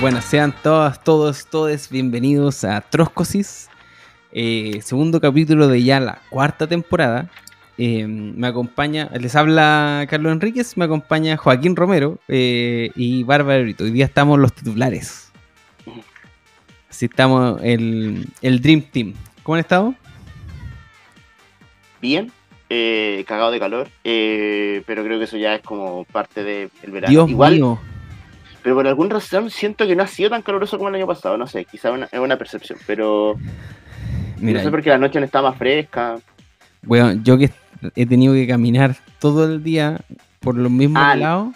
Bueno, sean todas, todos, todos bienvenidos a Troscosis, eh, segundo capítulo de ya la cuarta temporada. Eh, me acompaña, les habla Carlos Enríquez, me acompaña Joaquín Romero eh, y Bárbara Brito. Hoy día estamos los titulares. Así estamos el, el Dream Team. ¿Cómo han estado? Bien, eh, cagado de calor, pero creo que eso ya es como parte del verano. Dios Igual, mío. Pero por alguna razón siento que no ha sido tan caluroso como el año pasado, no sé, quizá una- es una percepción, pero Mira, no sé por qué la noche no está más fresca. Bueno, yo que he tenido que caminar todo el día por los mismos Ah, lados,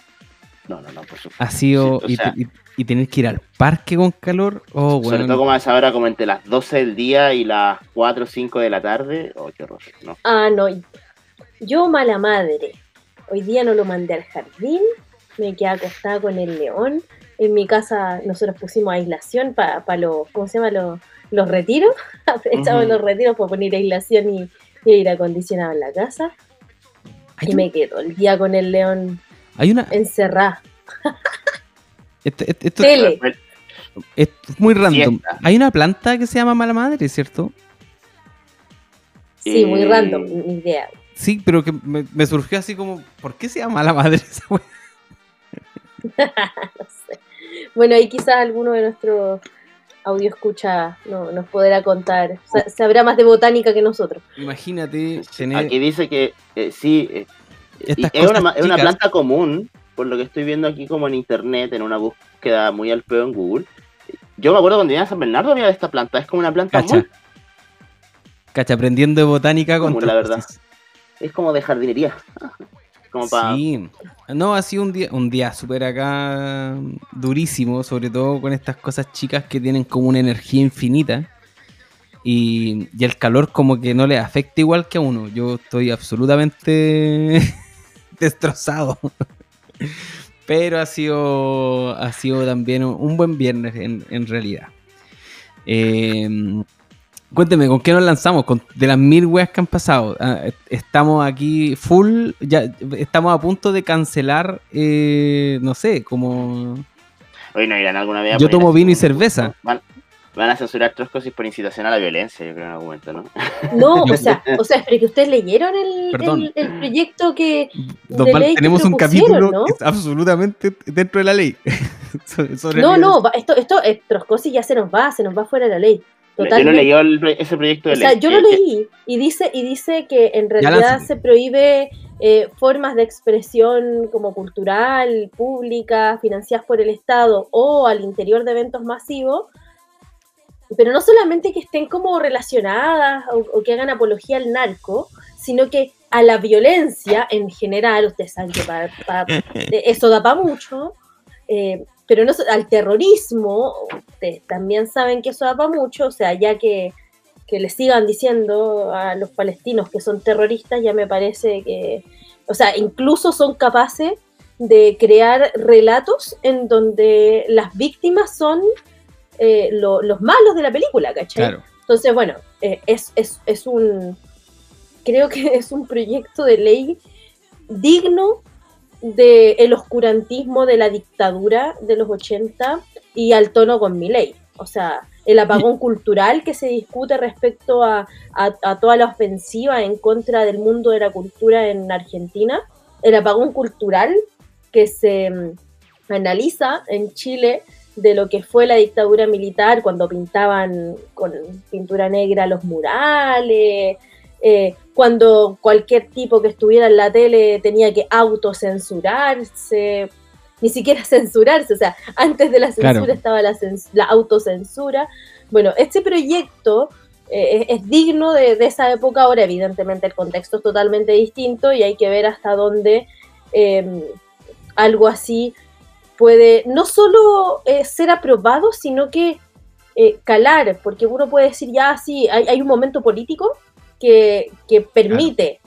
No, no, no, por supuesto. ha sido. Sí, y, sea- te- y- y tener que ir al parque con calor. Oh, Sobre bueno. todo como a esa hora, como entre las 12 del día y las 4 o 5 de la tarde. Oh, qué horror. No. Ah, no. Yo, mala madre. Hoy día no lo mandé al jardín. Me quedé acostada con el león. En mi casa nosotros pusimos aislación para los, ¿cómo se llama? Los, los retiros. Aprovechamos Ujú. los retiros para poner aislación y, y aire acondicionado en la casa. Y un- me quedo el día con el león hay una. encerrada. Esto, esto- esto Tele. es muy random. Hay una planta que se llama mala madre, ¿cierto? Sí, muy Eh, random, mi idea. Sí, pero que me, me surgió así como, ¿por qué se llama mala madre esa wea? No sé. Bueno, ahí quizás alguno de nuestros audio escucha no, nos podrá contar. Sa- sabrá más de botánica que nosotros. Imagínate tener. Aquí dice que eh, sí, eh, Estas es, una, es planta común, por lo que estoy viendo aquí como en internet, en una búsqueda muy al peo en Google. Yo me acuerdo cuando vine a San Bernardo había de esta planta, es como una planta Cacha. muy, Cacha, aprendiendo de botánica con Como la verdad. Es como de jardinería. Como para Sí. No, ha sido un día, un día súper acá durísimo, sobre todo con estas cosas chicas que tienen como una energía infinita. Y, y el calor como que no le afecta igual que a uno. Yo estoy absolutamente destrozado. Pero ha sido, ha sido también un buen viernes en, en realidad. Eh, Cuénteme, ¿con qué nos lanzamos? Con, de las mil weas que han pasado. Ah, est- estamos aquí full, ya estamos a punto de cancelar, eh, no sé, como... Hoy no irán alguna vez. a Yo tomo vino y cerveza. Van, van a censurar Troscosis por incitación a la violencia, yo creo en algún momento, ¿no? No, o sea, o sea, pero que ustedes leyeron el, Perdón. el, el proyecto que. Don de Val, ley que tenemos un capítulo ¿no? que es absolutamente dentro de la ley. Sobre No, la no, esto, esto, eh, Troscosi ya se nos va, se nos va fuera de la ley. Yo no leí el ese proyecto de O sea, ley. yo lo leí y dice, y dice que en realidad se prohíbe eh, formas de expresión como cultural, pública, financiadas por el Estado o al interior de eventos masivos, pero no solamente que estén como relacionadas o, o que hagan apología al narco, sino que a la violencia en general, ustedes saben que pa- pa- eh, eso da para mucho, eh, pero no al terrorismo, ustedes también saben que eso da para mucho, o sea, ya que, que le sigan diciendo a los palestinos que son terroristas, ya me parece que, o sea, incluso son capaces de crear relatos en donde las víctimas son eh, lo- los malos de la película, ¿cachai? Claro. Entonces, bueno, eh, es, es, es un, creo que es un proyecto de ley digno del el oscurantismo de la dictadura de los 80 y al tono con mi ley. O sea, el apagón cultural que se discute respecto a, a- a toda la ofensiva en contra del mundo de la cultura en Argentina, el apagón cultural que se mm, analiza en Chile de lo que fue la dictadura militar cuando pintaban con pintura negra los murales, eh, cuando cualquier tipo que estuviera en la tele tenía que autocensurarse, ni siquiera censurarse, o sea, antes de la censura Claro. estaba la, la autocensura. Bueno, este proyecto eh, es, es digno de, de esa época, ahora evidentemente el contexto es totalmente distinto y hay que ver hasta dónde eh, algo así puede no solo eh, ser aprobado, sino que eh, calar, porque uno puede decir ya, sí, hay, hay un momento político que, que permite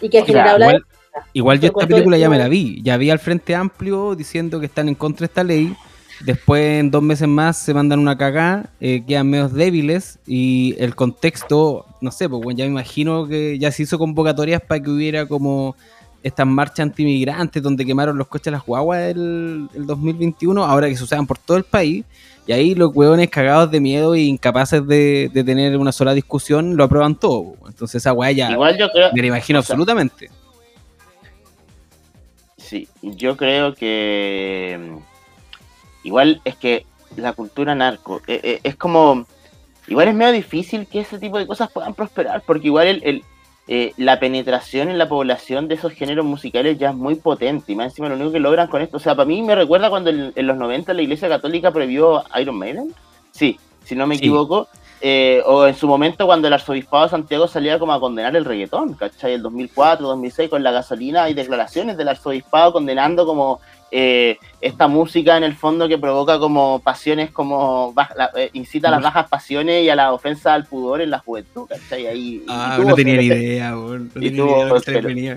y que ha generado la igual, igual yo esta película el ya me la vi. Ya vi al Frente Amplio diciendo que están en contra de esta ley. Después, en dos meses más, se mandan una cagada, eh, quedan medios débiles y el contexto, no sé, pues bueno, ya me imagino que ya se hizo convocatorias para que hubiera como estas marchas antimigrantes donde quemaron los coches de las guaguas el, el 2021, ahora que se usaban por todo el país. Y ahí los hueones cagados de miedo e incapaces de, de tener una sola discusión lo aprueban todo. Entonces esa weá ya Igual yo creo. me la imagino o sea, absolutamente. Sí, yo creo que. mm, Igual es que la cultura narco eh, eh, es como. Igual es medio difícil que ese tipo de cosas puedan prosperar, porque igual el, el, eh, la penetración en la población de esos géneros musicales ya es muy potente, y más encima lo único que logran con esto. O sea, para mí me recuerda cuando en, en los 90 la Iglesia Católica prohibió Iron Maiden. Sí, si no me Sí. equivoco. Eh, o en su momento cuando el arzobispado de Santiago salía como a condenar el reggaetón, ¿cachai? El 2004, 2006 con la gasolina hay declaraciones del arzobispado condenando como eh, esta música en el fondo que provoca como pasiones como la- eh, incita a las bajas pasiones y a la ofensa al pudor en la juventud, ¿cachai? Ahí, y Ah, tuvo no tenía ni idea, weón. No tenía ni tuvo- idea de lo que se les venía.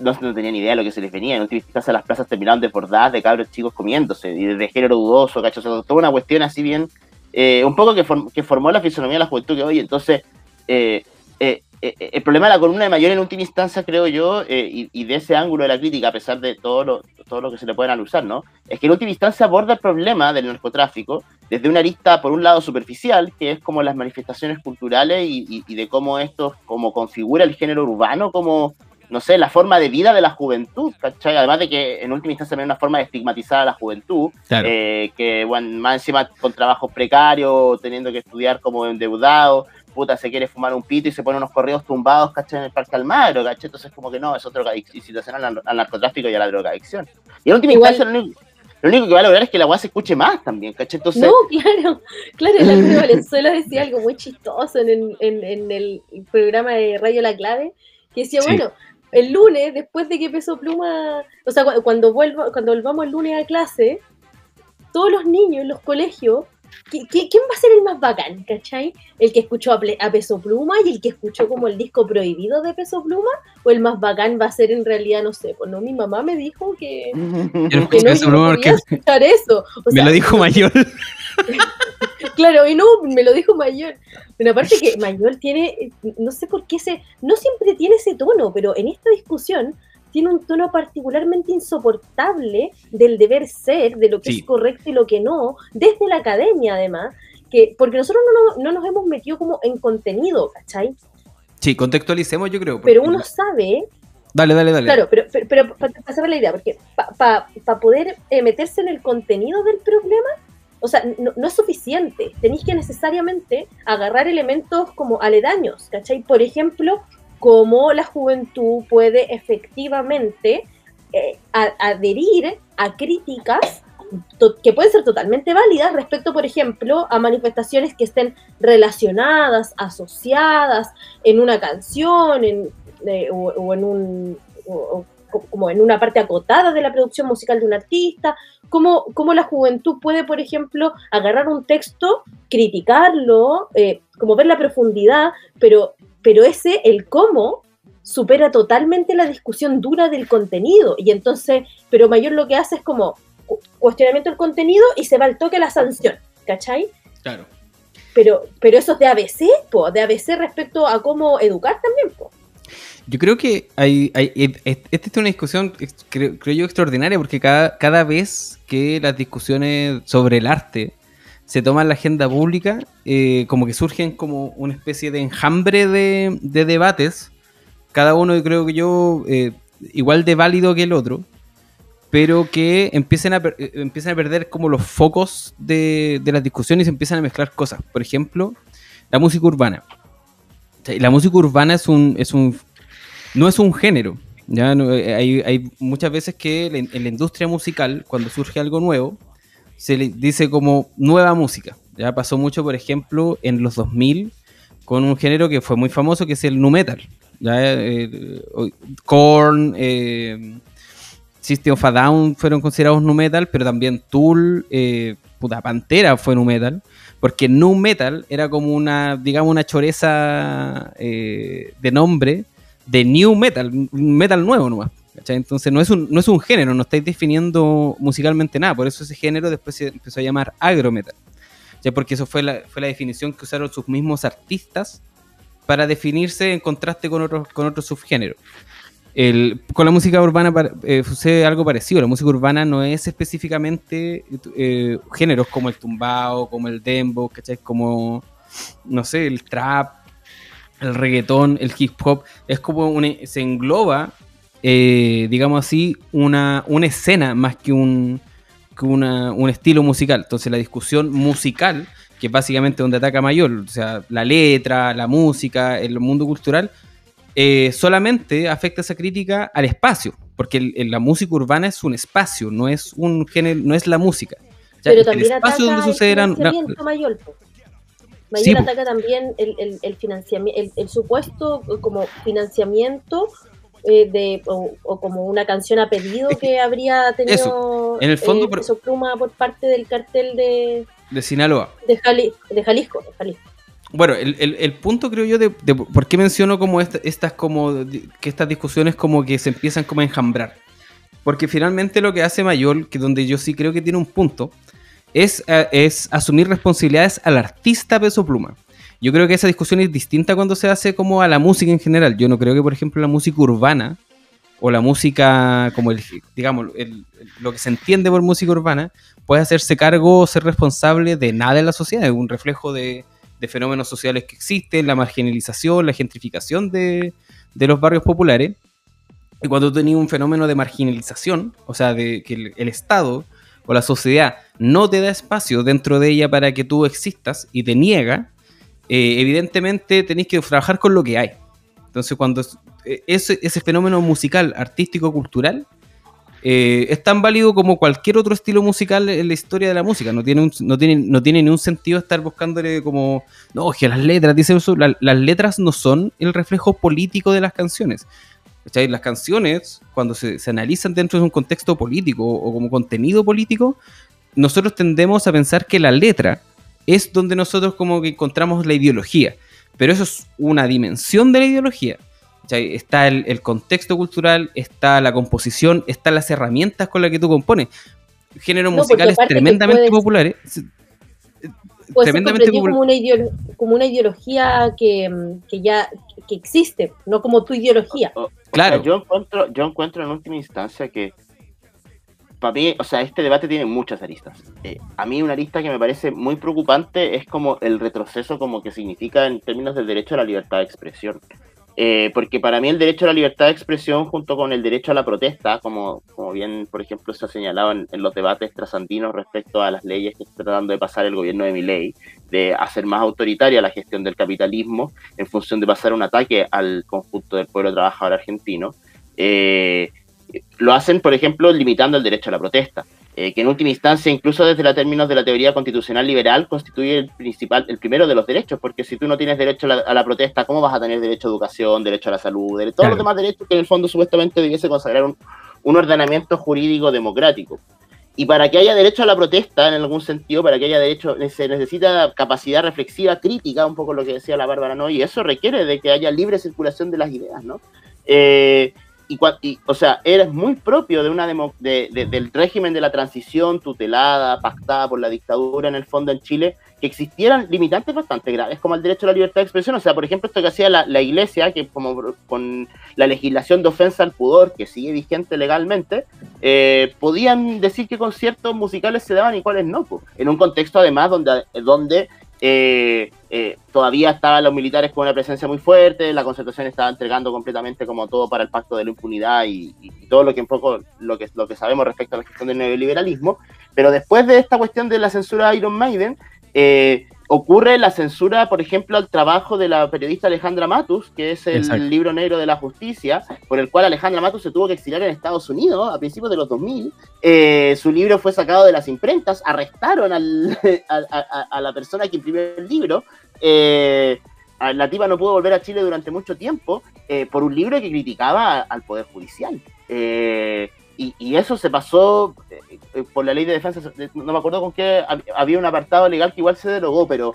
no, no tenían idea de lo que se les venía. En última instancia, las plazas terminaron desbordadas de cabros chicos comiéndose, y de género dudoso, ¿cachai? O sea, toda una cuestión así bien, eh, un poco que, form- que formó la fisonomía de la juventud que hoy. Entonces, eh, el problema de la columna de mayor en última instancia, creo yo, eh, y, y de ese ángulo de la crítica, a pesar de todo lo, todo lo que se le pueden alusar, ¿no? Es que en última instancia aborda el problema del narcotráfico desde una arista, por un lado, superficial, que es como las manifestaciones culturales y, y- y de cómo esto como configura el género urbano como no sé, la forma de vida de la juventud, ¿cachai? Además de que en última instancia es una forma de estigmatizar a la juventud, Claro. eh, que bueno, más encima con trabajos precarios, teniendo que estudiar como endeudado, puta, se quiere fumar un pito y se pone unos correos tumbados, ¿cachai? En el Parque Almagro, ¿cachai? Entonces como que no, es otra incitación al, al narcotráfico y a la drogadicción. Y en última Igual- instancia lo único, lo único que va a lograr es que la weá se escuche más también, ¿cachai? Entonces, No, claro, claro, la Cruz Valenzuela decía algo muy chistoso en, el- en- en el programa de Radio La Clave, que decía, Sí. bueno, el lunes, después de que Peso Pluma, o sea, cu- cuando, vuelva, cuando volvamos el lunes a clase, todos los niños en los colegios, ¿qui- qui- ¿quién va a ser el más bacán, cachai? ¿El que escuchó a, Peso Pluma y el que escuchó como el disco prohibido de Peso Pluma? ¿O el más bacán va a ser en realidad, no sé, pues no, mi mamá me dijo que, que no, Peso no Pluma porque escuchar eso. O me sea, lo dijo mayor. Claro, y no, me lo dijo Mayor. Pero aparte que Mayor tiene, no sé por qué se, no siempre tiene ese tono, pero en esta discusión tiene un tono particularmente insoportable del deber ser, de lo que Sí. es correcto y lo que no, desde la academia además, que porque nosotros no, nos- no nos hemos metido como en contenido, ¿cachai? Sí, contextualicemos, yo creo. Pero uno sabe Dale, dale, dale. Claro, pero, pero, pero para hacer la idea, porque para poder eh, meterse en el contenido del problema, o sea, no, no es suficiente. Tenéis que necesariamente agarrar elementos como aledaños, ¿cachai? Por ejemplo, cómo la juventud puede efectivamente eh, adherir a críticas que pueden ser totalmente válidas respecto, por ejemplo, a manifestaciones que estén relacionadas, asociadas en una canción en, eh, o, en un como en una parte acotada de la producción musical de un artista, cómo, cómo la juventud puede, por ejemplo, agarrar un texto, criticarlo, eh, como ver la profundidad, pero, pero ese, el cómo, supera totalmente la discusión dura del contenido. Y entonces, pero Mayor lo que hace es como cu- cuestionamiento del contenido y se va al toque a la sanción, ¿cachai? Claro. Pero, pero eso es de ABC, po, de ABC respecto a cómo educar también, po. Yo creo que hay, hay- et- et- esta es una discusión, creo, creo yo, extraordinaria, porque cada, cada vez que las discusiones sobre el arte se toman en la agenda pública, eh, como que surgen como una especie de enjambre de, de debates, cada uno creo que yo eh, igual de válido que el otro, pero que empiecen a, eh, empiezan a perder como los focos de, de las discusiones y se empiezan a mezclar cosas. Por ejemplo, la música urbana. La música urbana es un, es un no es un género. ¿ya? Eh, hay, hay muchas veces que en la industria musical, cuando surge algo nuevo, se le dice como nueva música. Ya pasó mucho, por ejemplo, en los 2000 con un género que fue muy famoso, que es el nu metal. ¿ya? Eh, Korn, eh, System of a Down fueron considerados nu metal, pero también Tool, eh, puta Pantera fue nu metal, porque nu metal era como una, digamos, una choreza eh, de nombre de new metal, metal nuevo nomás. Entonces no es, un, no es un género, no estáis definiendo musicalmente nada, por eso ese género después se empezó a llamar agrometal. ¿ya? Porque eso fue la, fue la definición que usaron sus mismos artistas para definirse en contraste con otros, con otros subgéneros. El, con la música urbana eh, sucede algo parecido. La música urbana no es específicamente eh, géneros como el tumbao, como el dembow, ¿cachai? Como, no sé, el trap, el reggaetón, el hip hop. Es como se engloba, eh, digamos así, una, una escena más que un, que una, un estilo musical. Entonces la discusión musical, que es básicamente donde ataca mayor, o sea, la letra, la música, el mundo cultural, eh, solamente afecta esa crítica al espacio, porque la música urbana es un espacio, no es un género, no es la música. Pero también ataca el financiamiento mayor. Mayor ataca también el, financiamiento, el, supuesto como financiamiento eh, de, o, como una canción a pedido que habría tenido en el fondo, eh, Pluma por parte del cartel de, de Sinaloa. De, de Jalisco, de Jalisco. Bueno, el, punto creo yo de, por qué menciono como estas como que estas discusiones como que se empiezan como a enjambrar. Porque finalmente lo que hace Mayol, que donde yo sí creo que tiene un punto, es, eh, es asumir responsabilidades al artista peso pluma. Yo creo que esa discusión es distinta cuando se hace como a la música en general. Yo no creo que, por ejemplo, la música urbana o la música como el, digamos, lo que se entiende por música urbana puede hacerse cargo o ser responsable de nada en la sociedad. Es un reflejo de, fenómenos sociales que existen, la marginalización, la gentrificación de, los barrios populares. Y cuando tú un fenómeno de marginalización, o sea, de que el, Estado o la sociedad no te da espacio dentro de ella para que tú existas y te niega, eh, evidentemente tenéis que trabajar con lo que hay. Entonces, cuando eh, ese, fenómeno musical, artístico, cultural, eh, es tan válido como cualquier otro estilo musical en la historia de la música. No tiene, no tiene, no tiene ni un sentido estar buscándole como, no, que las letras, dicen eso, las letras no son el reflejo político de las canciones. Las canciones, cuando se, analizan dentro de un contexto político o como contenido político, nosotros tendemos a pensar que la letra es donde nosotros como que encontramos la ideología. Pero eso es una dimensión de la ideología Está el, contexto cultural, está la composición, están las herramientas con las que tú compones. Géneros musicales tremendamente populares. Tremendamente como, una como una ideología que, ya que existe, no como tu ideología. claro. yo, encuentro, yo encuentro en última instancia que para mí, o sea, este debate tiene muchas aristas. Eh, a mí una arista que me parece muy preocupante es como el retroceso como que significa en términos del derecho a la libertad de expresión. Eh, porque para mí el derecho a la libertad de expresión junto con el derecho a la protesta, como, como bien, por ejemplo, se ha señalado en, los debates trasandinos respecto a las leyes que está tratando de pasar el gobierno de mi ley, de hacer más autoritaria la gestión del capitalismo en función de pasar un ataque al conjunto del pueblo trabajador argentino, eh, lo hacen, por ejemplo, limitando el derecho a la protesta. Eh, que en última instancia, incluso desde los términos de la teoría constitucional liberal, constituye el principal, el primero de los derechos, porque si tú no tienes derecho a la, protesta, ¿cómo vas a tener derecho a educación, derecho a la salud, de todos los demás derechos que en el fondo supuestamente debiese consagrar un, un ordenamiento jurídico democrático? Y para que haya derecho a la protesta, en algún sentido, para que haya derecho, se necesita capacidad reflexiva, crítica, un poco lo que decía la Bárbara, ¿no? Y eso requiere de que haya libre circulación de las ideas, ¿no? Eh, y, o sea, eres muy propio de una del régimen de la transición tutelada, pactada por la dictadura en el fondo en Chile, que existieran limitantes bastante graves, como el derecho a la libertad de expresión. O sea, por ejemplo, esto que hacía la, iglesia, que como con la legislación de ofensa al pudor, que sigue vigente legalmente, eh, podían decir qué conciertos musicales se daban y cuáles no, en un contexto además donde, donde eh, eh, todavía estaban los militares con una presencia muy fuerte, la concentración estaba entregando completamente como todo para el pacto de la impunidad y, todo lo que un poco lo que, lo que sabemos respecto a la gestión del neoliberalismo. Pero después de esta cuestión de la censura de Iron Maiden, eh, ocurre la censura, por ejemplo, al trabajo de la periodista Alejandra Matus, que es el libro negro de la justicia, por el cual Alejandra Matus se tuvo que exiliar en Estados Unidos a principios de los 2000. Eh, su libro fue sacado de las imprentas, arrestaron a, la persona que imprimió el libro. Eh, la tipa no pudo volver a Chile durante mucho tiempo eh, por un libro que criticaba al Poder Judicial. Y, eso se pasó eh, eh, por la ley de defensa, no me acuerdo con qué, había un apartado legal que igual se derogó, pero...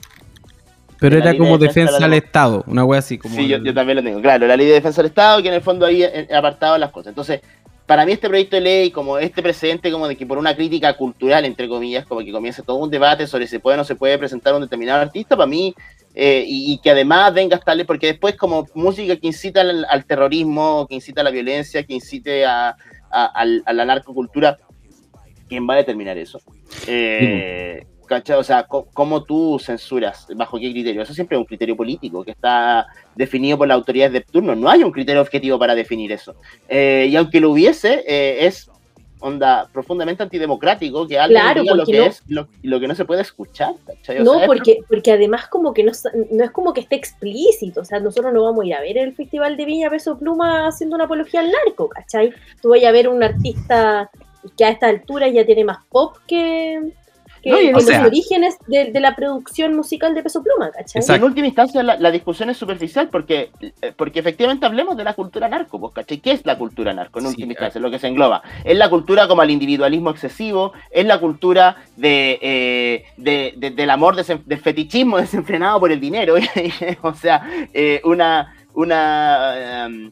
Pero era como defensa, al Estado, una wea así. Como sí, yo, también lo tengo, claro, la ley de defensa del Estado, que en el fondo había apartado las cosas. Entonces, para mí este proyecto de ley, como este precedente, como de que por una crítica cultural, entre comillas, como que comienza todo un debate sobre si puede o no se puede presentar un determinado artista, para mí eh, y, que además venga a estarle, porque después como música que incita al, terrorismo, que incita a la violencia, que incite a, la narcocultura, ¿quién va a determinar eso? Eh, O sea, ¿cómo tú censuras? ¿Bajo qué criterio? Eso siempre es un criterio político que está definido por las autoridades de turno. No hay un criterio objetivo para definir eso. Eh, y aunque lo hubiese, eh, es onda profundamente antidemocrático que alguien diga lo que es lo, que no se puede escuchar. no, porque, porque además como que no, no, es como que esté explícito, o sea, nosotros no vamos a ir a ver el Festival de Viña Peso Pluma haciendo una apología al narco, ¿cachai? Tú vas a ver un artista que a esta altura ya tiene más pop que, los orígenes de, la producción musical de Peso Pluma, ¿cachai? En última instancia, la, discusión es superficial porque, eh, porque efectivamente hablemos de la cultura narco, pues, ¿cachai? ¿Qué es la cultura narco? En última instancia, es lo que se engloba. Es la cultura como el individualismo excesivo, es la cultura de, eh, del amor, del fetichismo desenfrenado por el dinero, o sea, eh, una... una em,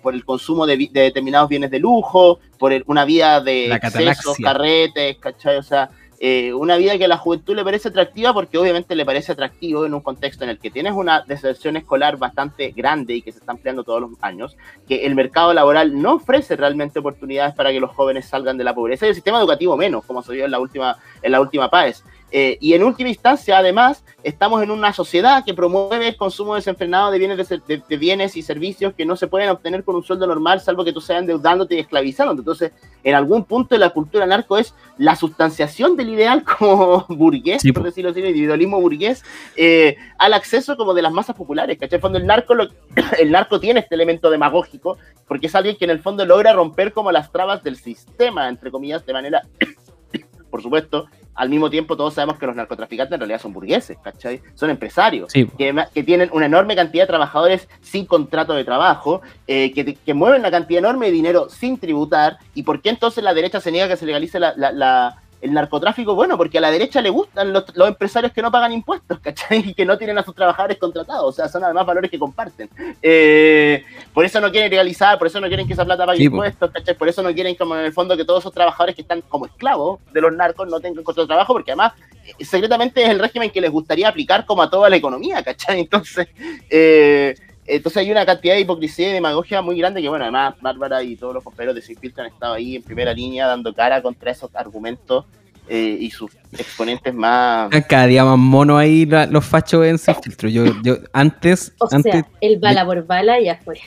por el consumo de, determinados bienes de lujo, por una vida de excesos, carretes, ¿cachai? O sea, eh, una vida que a la juventud le parece atractiva porque obviamente le parece atractivo en un contexto en el que tienes una deserción escolar bastante grande y que se está ampliando todos los años, que el mercado laboral no ofrece realmente oportunidades para que los jóvenes salgan de la pobreza y el sistema educativo menos, como se vio en la última, en la última PAES. Eh, y en última instancia, además, estamos en una sociedad que promueve el consumo desenfrenado de bienes, de, bienes y servicios que no se pueden obtener con un sueldo normal, salvo que tú seas endeudándote y esclavizándote. Entonces, en algún punto de la cultura narco es la sustanciación del ideal como burgués, por decirlo así, el individualismo burgués, eh, al acceso como de las masas populares. ¿cachai? En el fondo, el narco, el narco tiene este elemento demagógico, porque es alguien que en el fondo logra romper como las trabas del sistema, entre comillas, de manera, por supuesto, al mismo tiempo todos sabemos que los narcotraficantes en realidad son burgueses, ¿cachai? Son empresarios, que, tienen una enorme cantidad de trabajadores sin contrato de trabajo, eh, que, mueven una cantidad enorme de dinero sin tributar, y por qué entonces la derecha se niega que se legalice la el narcotráfico, bueno, porque a la derecha le gustan los, empresarios que no pagan impuestos, ¿cachai? Y que no tienen a sus trabajadores contratados, o sea, son además valores que comparten. Eh, por eso no quieren legalizar, por eso no quieren que esa plata pague impuestos, ¿cachai? Por eso no quieren, como en el fondo, que todos esos trabajadores que están como esclavos de los narcos no tengan contrato de trabajo, porque además, eh, secretamente es el régimen que les gustaría aplicar como a toda la economía, ¿cachai? Entonces, eh, entonces hay una cantidad de hipocresía y demagogia muy grande que, bueno, además Bárbara y todos los compañeros de Sinfiltro han estado ahí en primera línea dando cara contra esos argumentos eh, y sus exponentes más... Cada día más mono ahí los fachos en Sinfiltro. Yo, yo antes... O antes, sea, el bala por bala ya fue.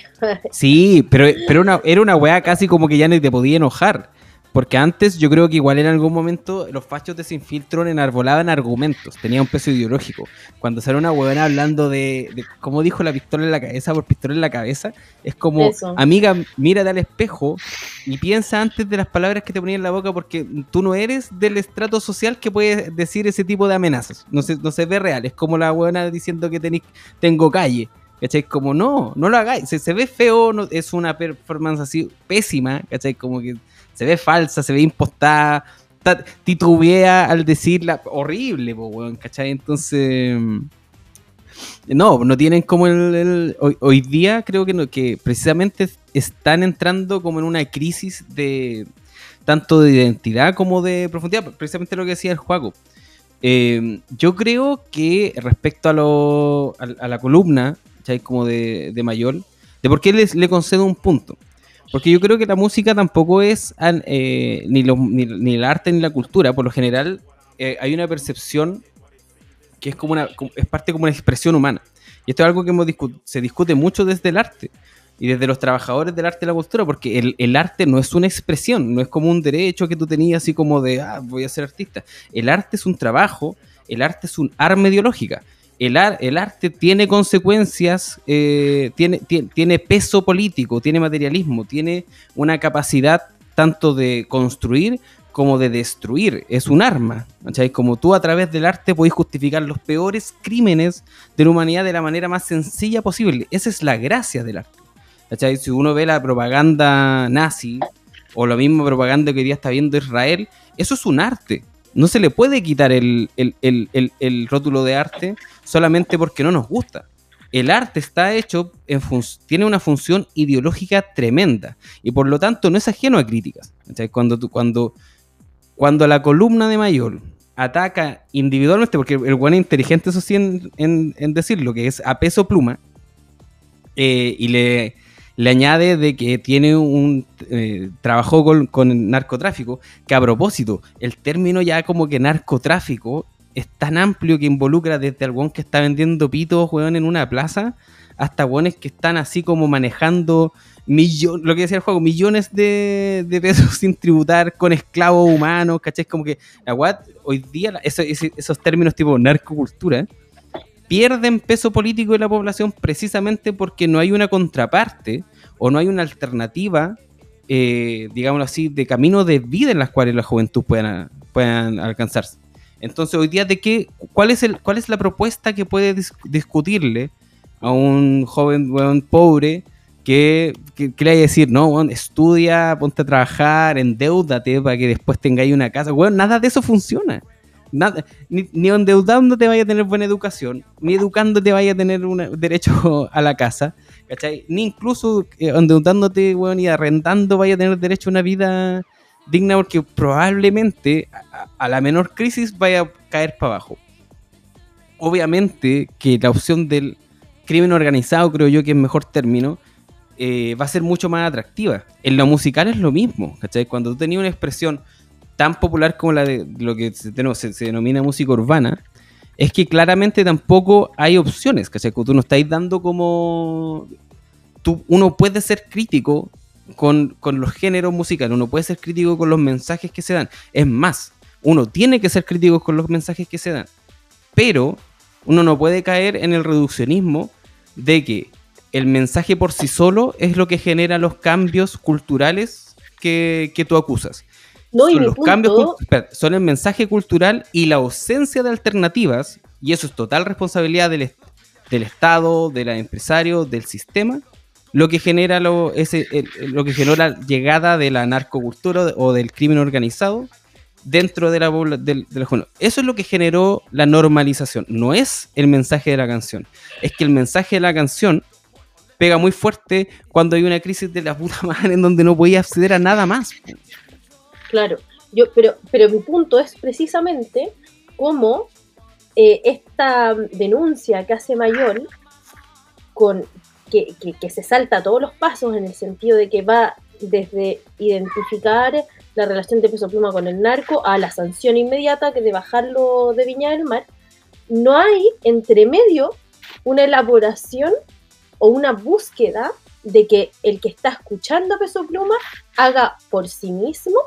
sí, pero, pero una, era una weá casi como que ya ni te podía enojar. Porque antes yo creo que igual en algún momento los fachos de Sin Filtro enarbolaban argumentos, tenía un peso ideológico. Cuando sale una huevona hablando de, de, como dijo la pistola en la cabeza por pistola en la cabeza, es como, amiga, mírate al espejo y piensa antes de las palabras que te ponía en la boca porque tú no eres del estrato social que puede decir ese tipo de amenazas. No se, no se ve real, es como la huevona diciendo que tenéis, tengo calle. ¿Cachai? Como no, no lo hagáis. Se, se ve feo, no, es una performance así pésima, ¿cachai? Como que se ve falsa, se ve impostada, titubea al decirla, horrible, ¿cachai? Entonces, no, no tienen como el... hoy, día creo que, que precisamente están entrando como en una crisis de tanto de identidad como de profundidad, precisamente lo que decía el juego. Eh, yo creo que respecto a, lo, a, la columna, ¿cachai? Como de, de Mayor, de por qué les, le concedo un punto. Porque yo creo que la música tampoco es eh, ni, ni, el arte ni la cultura. Por lo general, eh, hay una percepción que es como es parte como una expresión humana. Y esto es algo que se discute mucho desde el arte y desde los trabajadores del arte y la cultura, porque el, el, arte no es una expresión, no es como un derecho que tú tenías así como de, ah, voy a ser artista. El arte es un trabajo, el arte es un arma ideológica el, arte tiene consecuencias, eh, tiene, tiene, peso político, tiene materialismo, tiene una capacidad tanto de construir como de destruir. Es un arma. Como tú a través del arte podés justificar los peores crímenes de la humanidad de la manera más sencilla posible. Esa es la gracia del arte. Si uno ve la propaganda nazi o la misma propaganda que hoy día está viendo Israel, eso es un arte. No se le puede quitar el, el rótulo de arte solamente porque no nos gusta. El arte está hecho, en tiene una función ideológica tremenda y por lo tanto no es ajeno a críticas. Cuando, cuando, cuando la columna de Mayor ataca individualmente, porque el buen inteligente, eso sí, en, en, decirlo, que es a peso pluma, eh, y le, le, añade de que tiene un eh, trabajo con, con, narcotráfico, que a propósito, el término ya como que narcotráfico es tan amplio que involucra desde el que está vendiendo pitos, weón, en una plaza, hasta weones que están así como manejando millones, lo que decía el juego, millones de, pesos sin tributar con esclavos humanos, ¿cachai? Como que la hoy día esos, términos tipo narcocultura pierden peso político de la población precisamente porque no hay una contraparte o no hay una alternativa, eh, digámoslo así, de camino de vida en las cuales la juventud puedan, puedan alcanzarse. Entonces, hoy día, ¿de qué, cuál, es el, ¿cuál es la propuesta que puede discutirle a un joven pobre que, que, a decir, no, estudia, ponte a trabajar, endeudate para que después tengáis una casa. Bueno, nada de eso funciona. Ni, ni endeudándote vaya a tener buena educación, ni educándote vaya a tener un derecho a la casa, ¿cachai? Ni incluso eh, endeudándote, bueno, y arrendando vaya a tener derecho a una vida digna porque probablemente a la menor crisis vaya a caer para abajo. Obviamente que la opción del crimen organizado, creo yo que es mejor término, eh, va a ser mucho más atractiva. En lo musical es lo mismo, ¿cachai? Cuando tú tenías una expresión tan popular como la de lo que se, denomina música urbana, es que claramente tampoco hay opciones, ¿cachai? Tú no estáis dando como... Tú, uno puede ser crítico con, con, los géneros musicales, uno puede ser crítico con los mensajes que se dan. Es más, uno tiene que ser crítico con los mensajes que se dan. Pero uno no puede caer en el reduccionismo de que el mensaje por sí solo es lo que genera los cambios culturales que, tú acusas. No, son, los cambios, son el mensaje cultural y la ausencia de alternativas, y eso es total responsabilidad del, del Estado, del empresario, del sistema, lo que genera lo, ese, lo que genera la llegada de la narcocultura o del crimen organizado dentro de la, del, de Eso es lo que generó la normalización. No es el mensaje de la canción. Es que el mensaje de la canción pega muy fuerte cuando hay una crisis de la puta madre en donde no podía acceder a nada más. Claro, yo, pero, pero mi punto es precisamente cómo eh, esta denuncia que hace Mayor, con, que, se salta todos los pasos en el sentido de que va desde identificar la relación de peso pluma con el narco a la sanción inmediata que de bajarlo de Viña del Mar, no hay entre medio una elaboración o una búsqueda de que el que está escuchando Peso Pluma haga por sí mismo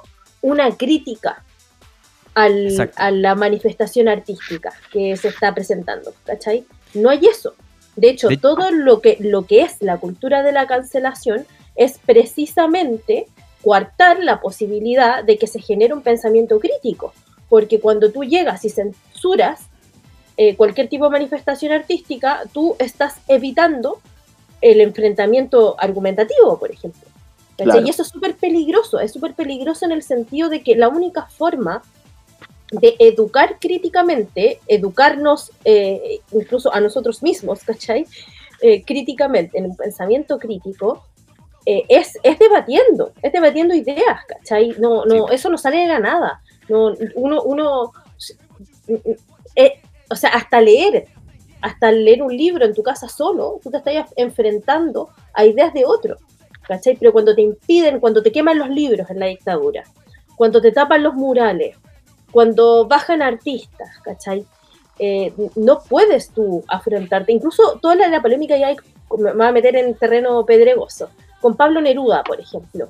una crítica a la manifestación artística que se está presentando, ¿cachai? No hay eso. De hecho, todo lo que, lo que es la cultura de la cancelación es precisamente coartar la posibilidad de que se genere un pensamiento crítico. Porque cuando tú llegas y censuras eh, cualquier tipo de manifestación artística, tú estás evitando el enfrentamiento argumentativo, por ejemplo. Y eso es súper peligroso, es súper peligroso en el sentido de que la única forma de educar críticamente, educarnos eh, incluso a nosotros mismos, ¿cachai? Eh, críticamente, en un pensamiento crítico, eh, es, es debatiendo, es debatiendo ideas, ¿cachai? No, no, eso no sale de la nada. No, uno, uno o sea, hasta leer, hasta leer un libro en tu casa solo, tú te estás enfrentando a ideas de otro, ¿cachai? Pero cuando te impiden, cuando te queman los libros en la dictadura, cuando te tapan los murales, cuando bajan artistas, ¿cachai? Eh, no puedes tú afrontarte, incluso toda la, polémica ya hay, me va a meter en terreno pedregoso, con Pablo Neruda, por ejemplo.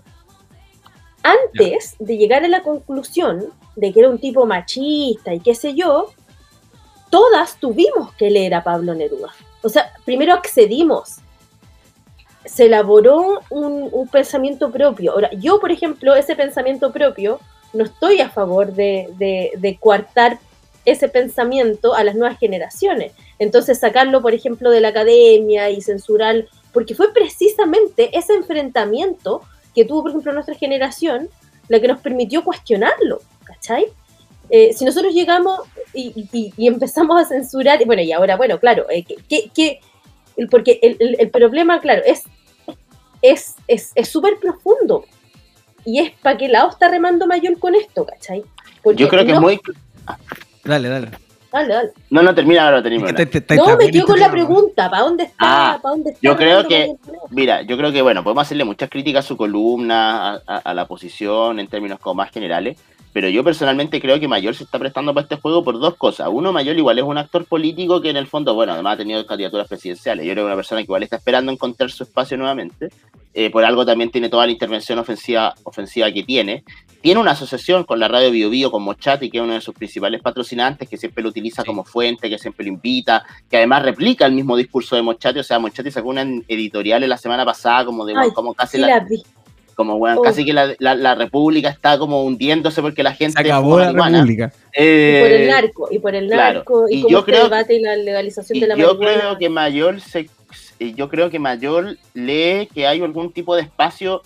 Antes de llegar a la conclusión de que era un tipo machista y qué sé yo, todas tuvimos que leer a Pablo Neruda. O sea, primero accedimos. Se elaboró un, pensamiento propio. Ahora, yo, por ejemplo, ese pensamiento propio, no estoy a favor de, de, coartar ese pensamiento a las nuevas generaciones. Entonces, sacarlo, por ejemplo, de la academia y censurar, porque fue precisamente ese enfrentamiento que tuvo, por ejemplo, nuestra generación, la que nos permitió cuestionarlo, ¿cachai? Eh, si nosotros llegamos y, empezamos a censurar, bueno, y ahora, bueno, claro, eh, que, porque el, problema, claro, es es súper profundo. Y es para qué lado está remando Mayor con esto, ¿cachai? Yo creo que es muy... Dale, dale. Dale, dale. No, no, termina ahora, termina. Es que te- te- No, me quedo con la pregunta. ¿Para dónde está? Ah, ¿Para dónde está yo creo que-? Mira, yo creo que, bueno, podemos hacerle muchas críticas a su columna, a, a- a la posición en términos como más generales, pero yo personalmente creo que Mayor se está prestando para este juego por dos cosas. Uno, Mayor igual es un actor político que en el fondo, bueno, además ha tenido candidaturas presidenciales. Yo creo que una persona que igual está esperando encontrar su espacio nuevamente. Eh, por algo también tiene toda la intervención ofensiva, ofensiva que tiene. Tiene una asociación con la radio Bio Bio, con Mochati, que es uno de sus principales patrocinantes, que siempre lo utiliza Sí. como fuente, que siempre lo invita, que además replica el mismo discurso de Mochati. O sea, Mochati sacó una editorial en la semana pasada como de Ay, como casi Sí, la. Como bueno, casi que la, la- la república está como hundiéndose porque la gente Se acabó la marihuana. república. Y Eh, por el narco, y por el claro. narco, y, Y como yo este creo- debate y la legalización y de la yo marihuana. creo que Mayor se yo creo que Mayor lee que hay algún tipo de espacio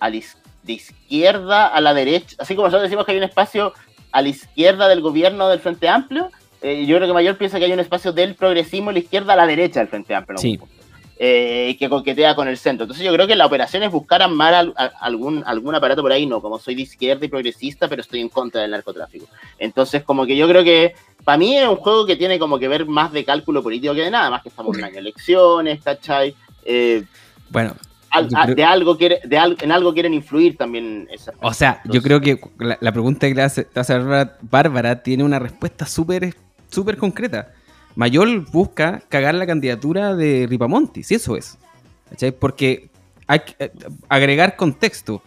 a la de izquierda a la derecha, así como nosotros decimos que hay un espacio a la izquierda del gobierno del Frente Amplio, eh, yo creo que Mayor piensa que hay un espacio del progresismo a la izquierda a la derecha del Frente Amplio. en Sí. algún punto, eh, que coquetea con el centro. Entonces yo creo que la operación es buscar armar al- a- algún, algún aparato por ahí, no, como soy de izquierda y progresista, pero estoy en contra del narcotráfico. Entonces como que yo creo que para mí es un juego que tiene como que ver más de cálculo político que de nada, más que estamos en año elecciones, ¿cachai? Eh, Bueno, creo- de algo quiere, de al- en algo quieren influir también esas o sea, yo creo que la, la pregunta que le hace, hace Bárbara, Bárbara tiene una respuesta súper súper concreta. Mayol busca cagar la candidatura de Ripamonti, si eso es. ¿Cachai? Porque hay que eh, agregar contexto.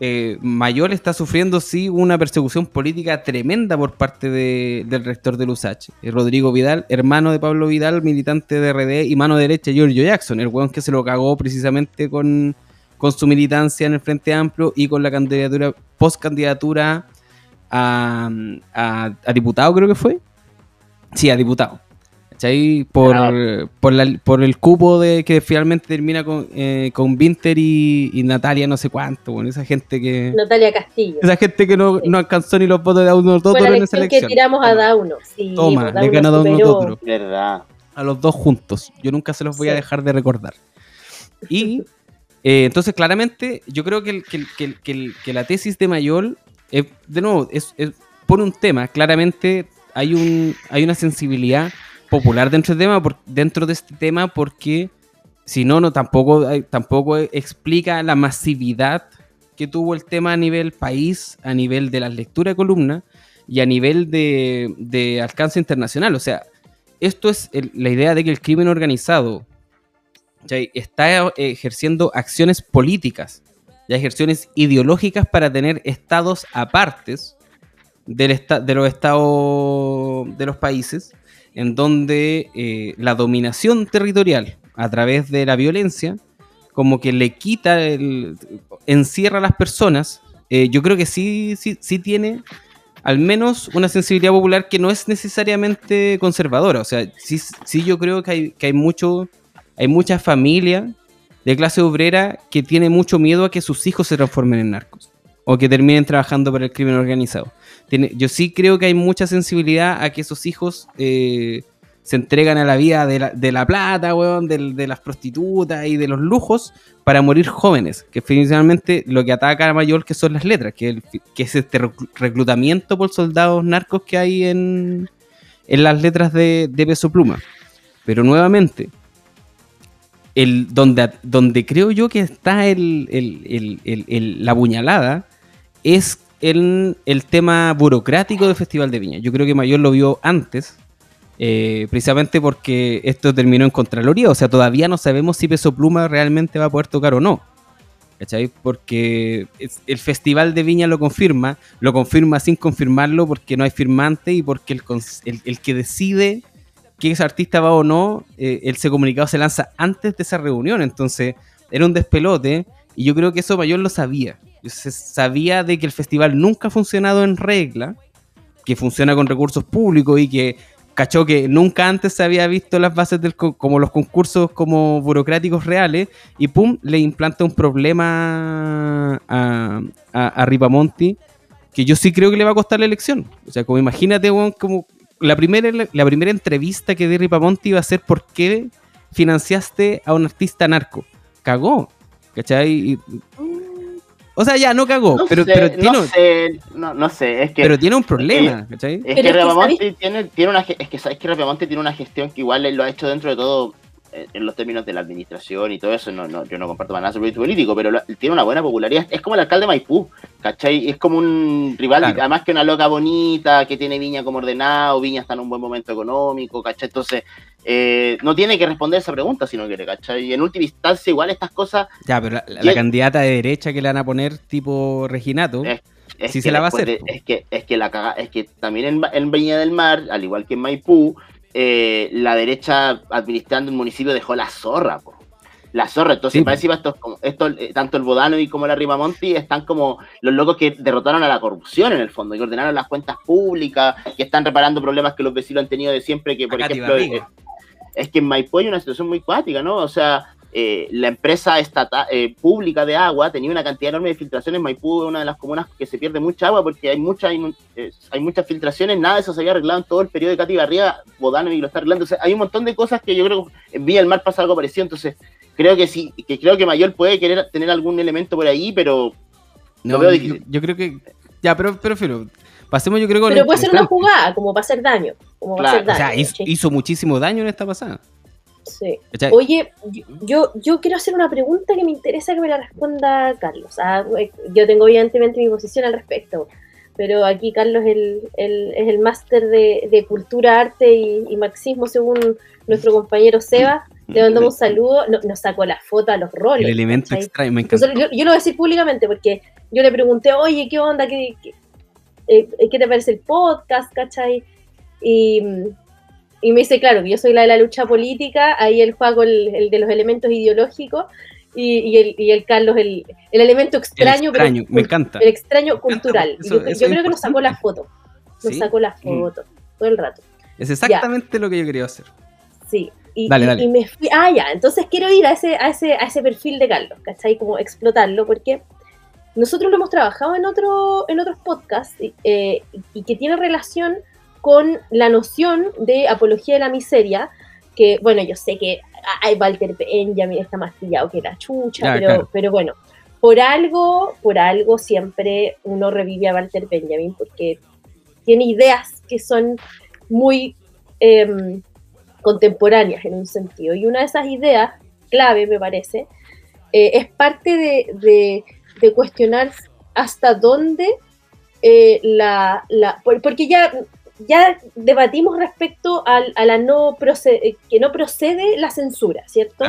Eh, Mayol está sufriendo, sí, una persecución política tremenda por parte de- del rector del USACH, eh, Rodrigo Vidal, hermano de Pablo Vidal, militante de RD y mano derecha de Giorgio Jackson, el weón que se lo cagó precisamente con, con su militancia en el Frente Amplio y con la candidatura, post candidatura a, a- a diputado, creo que fue. Sí, a diputado. ¿Cachai? Por, por, la- por el cupo de que finalmente termina con, eh, con Winter y, y Natalia, no sé cuánto. Bueno, esa gente que. Natalia Castillo. Esa gente que no, Sí. no alcanzó ni los votos de uno Fue la Totoro en esa elección que tiramos a Dauno. Sí, Toma, pues, le Dauno ganó a Dauno. Totoro. verdad. A los dos juntos. Yo nunca se los voy a dejar de recordar. Y eh, entonces, claramente, yo creo que, el- que el- que el- que la tesis de Mayol, eh, de nuevo, es, es- pone un tema. Claramente hay, un, hay una sensibilidad popular dentro del tema, por- dentro de este tema porque si no, no tampoco, hay- tampoco explica la masividad que tuvo el tema a nivel país, a nivel de las lecturas de columna y a nivel de, alcance internacional. O sea, esto es la idea de que el crimen organizado ¿cachai? está eh, ejerciendo acciones políticas y acciones ideológicas para tener estados apartes del de los estados de los países en donde eh, la dominación territorial a través de la violencia como que le quita el, encierra a las personas eh, yo creo que sí, sí, sí tiene al menos una sensibilidad popular que no es necesariamente conservadora. O sea, sí, sí yo creo que hay, que hay mucho, hay mucha familia de clase obrera que tiene mucho miedo a que sus hijos se transformen en narcos o que terminen trabajando para el crimen organizado. Yo sí creo que hay mucha sensibilidad a que esos hijos eh, se entregan a la vida de la, plata, weón, de, las prostitutas y de los lujos para morir jóvenes, que finalmente lo que ataca a Mayor que son las letras, que, es este reclu- reclutamiento por soldados narcos que hay en, las letras de, de Peso Pluma. Pero nuevamente, el, donde, donde creo yo que está el- la puñalada es el tema burocrático del Festival de Viña. Yo creo que Mayor lo vio antes, eh, precisamente porque esto terminó en Contraloría. O sea, todavía no sabemos si Peso Pluma realmente va a poder tocar o no. ¿Cachai? Porque el Festival de Viña lo confirma, lo confirma sin confirmarlo porque no hay firmante y porque el, el- el que decide que ese artista va o no, eh, ese comunicado se lanza antes de esa reunión. Entonces, era un despelote y yo creo que eso Mayor lo sabía. Se sabía de que el festival nunca ha funcionado en regla, que funciona con recursos públicos y que cachó que nunca antes se había visto las bases del co- como los concursos como burocráticos reales y pum, le implanta un problema a, a, Ripamonti que yo sí creo que le va a costar la elección. O sea, como imagínate, como la primera, la primera entrevista que di Ripamonti iba a ser por qué financiaste a un artista narco. Cagó. ¿Cachai? O sea, ya no cagó, No pero, sé, pero tiene, no sé, no, no sé, es que... pero tiene un problema, ¿cachai? Es que es que Ripamonti tiene, tiene una es que sabes que tiene una gestión que igual él lo ha hecho dentro de todo en los términos de la administración y todo eso, no, no, yo no comparto nada sobre el político, pero lo- tiene una buena popularidad, es como el alcalde de Maipú, ¿cachai? Es como un rival, Claro. además que una loca bonita, que tiene Viña como ordenado, Viña está en un buen momento económico, ¿cachai? Entonces, eh, no tiene que responder esa pregunta si no quiere, ¿cachai? Y en última instancia, igual estas cosas, Ya, pero la, candidata de derecha que le van a poner tipo Reginato, Es- que se la va a hacer, de- es que es que la caga- es que también en, en Viña del Mar, al igual que en Maipú, eh, la derecha administrando el municipio dejó la zorra, po. La zorra, entonces Sí, parece que estos, como- estos, eh, tanto el Bodanovi como la Rimamonti están como los locos que derrotaron a la corrupción en el fondo, que ordenaron las cuentas públicas, que están reparando problemas que los vecinos han tenido de siempre, que por Acá ejemplo, eh, es que en Maipú hay una situación muy cuática, ¿no? O sea, eh, la empresa estatal, eh, pública de agua tenía una cantidad enorme de filtraciones. Maipú es una de las comunas que se pierde mucha agua porque hay, mucha, eh, hay muchas filtraciones. Nada de eso se había arreglado en todo el periodo de Cati Barriga. Bodanovi lo está arreglando. O sea, hay un montón de cosas que yo creo que en Villa del Mar pasa algo parecido. Entonces, creo que sí, que creo que Mayor puede querer tener algún elemento por ahí, pero no, lo veo yo, difícil. yo creo que. Ya, pero, pero, pero pasemos yo creo con Pero puede ser una jugada, como para hacer daño. Como para Claro, hacer O sea, daño. hizo, hizo muchísimo daño en esta pasada. Sí. ¿cachai? Oye, yo- yo, quiero hacer una pregunta que me interesa que me la responda Carlos. Ah, yo tengo evidentemente mi posición al respecto, pero aquí Carlos es el, el- es el máster de, de cultura, arte y, y marxismo según nuestro compañero Seba. Le mandamos un saludo, no- nos sacó la foto a los roles. el elemento ¿cachai? extraño, me encanta. Yo, yo lo voy a decir públicamente porque yo le pregunté, oye, ¿qué onda? ¿Qué, qué, eh, ¿qué te parece el podcast? ¿Cachai? Y, y me dice, claro, que yo soy la de la lucha política, ahí él juega con el, el de los elementos ideológicos y, y el, y el Carlos el, el elemento El extraño, extraño, pero me encanta. el extraño cultural. yo eso- creo que nos sacó la importante. foto, nos ¿Sí? sacó la Mm. foto todo el rato. Es exactamente lo que yo quería hacer. Sí. Y, Dale, y- dale. y me fui, ah, ya, entonces quiero ir a ese, a ese, a ese perfil de Carlos, ¿cachai? Como explotarlo, porque nosotros lo hemos trabajado en, otro, en otros podcasts y, eh, y que tiene relación con la noción de apología de la miseria, que, bueno, yo sé que hay Walter Benjamin está más pillado que la chucha, pero, claro. pero bueno, por algo, por algo siempre uno revive a Walter Benjamin, porque tiene ideas que son muy em, contemporáneas en un sentido. Y una de esas ideas, clave me parece, eh, es parte de, de- de cuestionar hasta dónde eh, la, la- por- porque ya, ya debatimos respecto al- a la no procede, que no procede la censura, ¿cierto?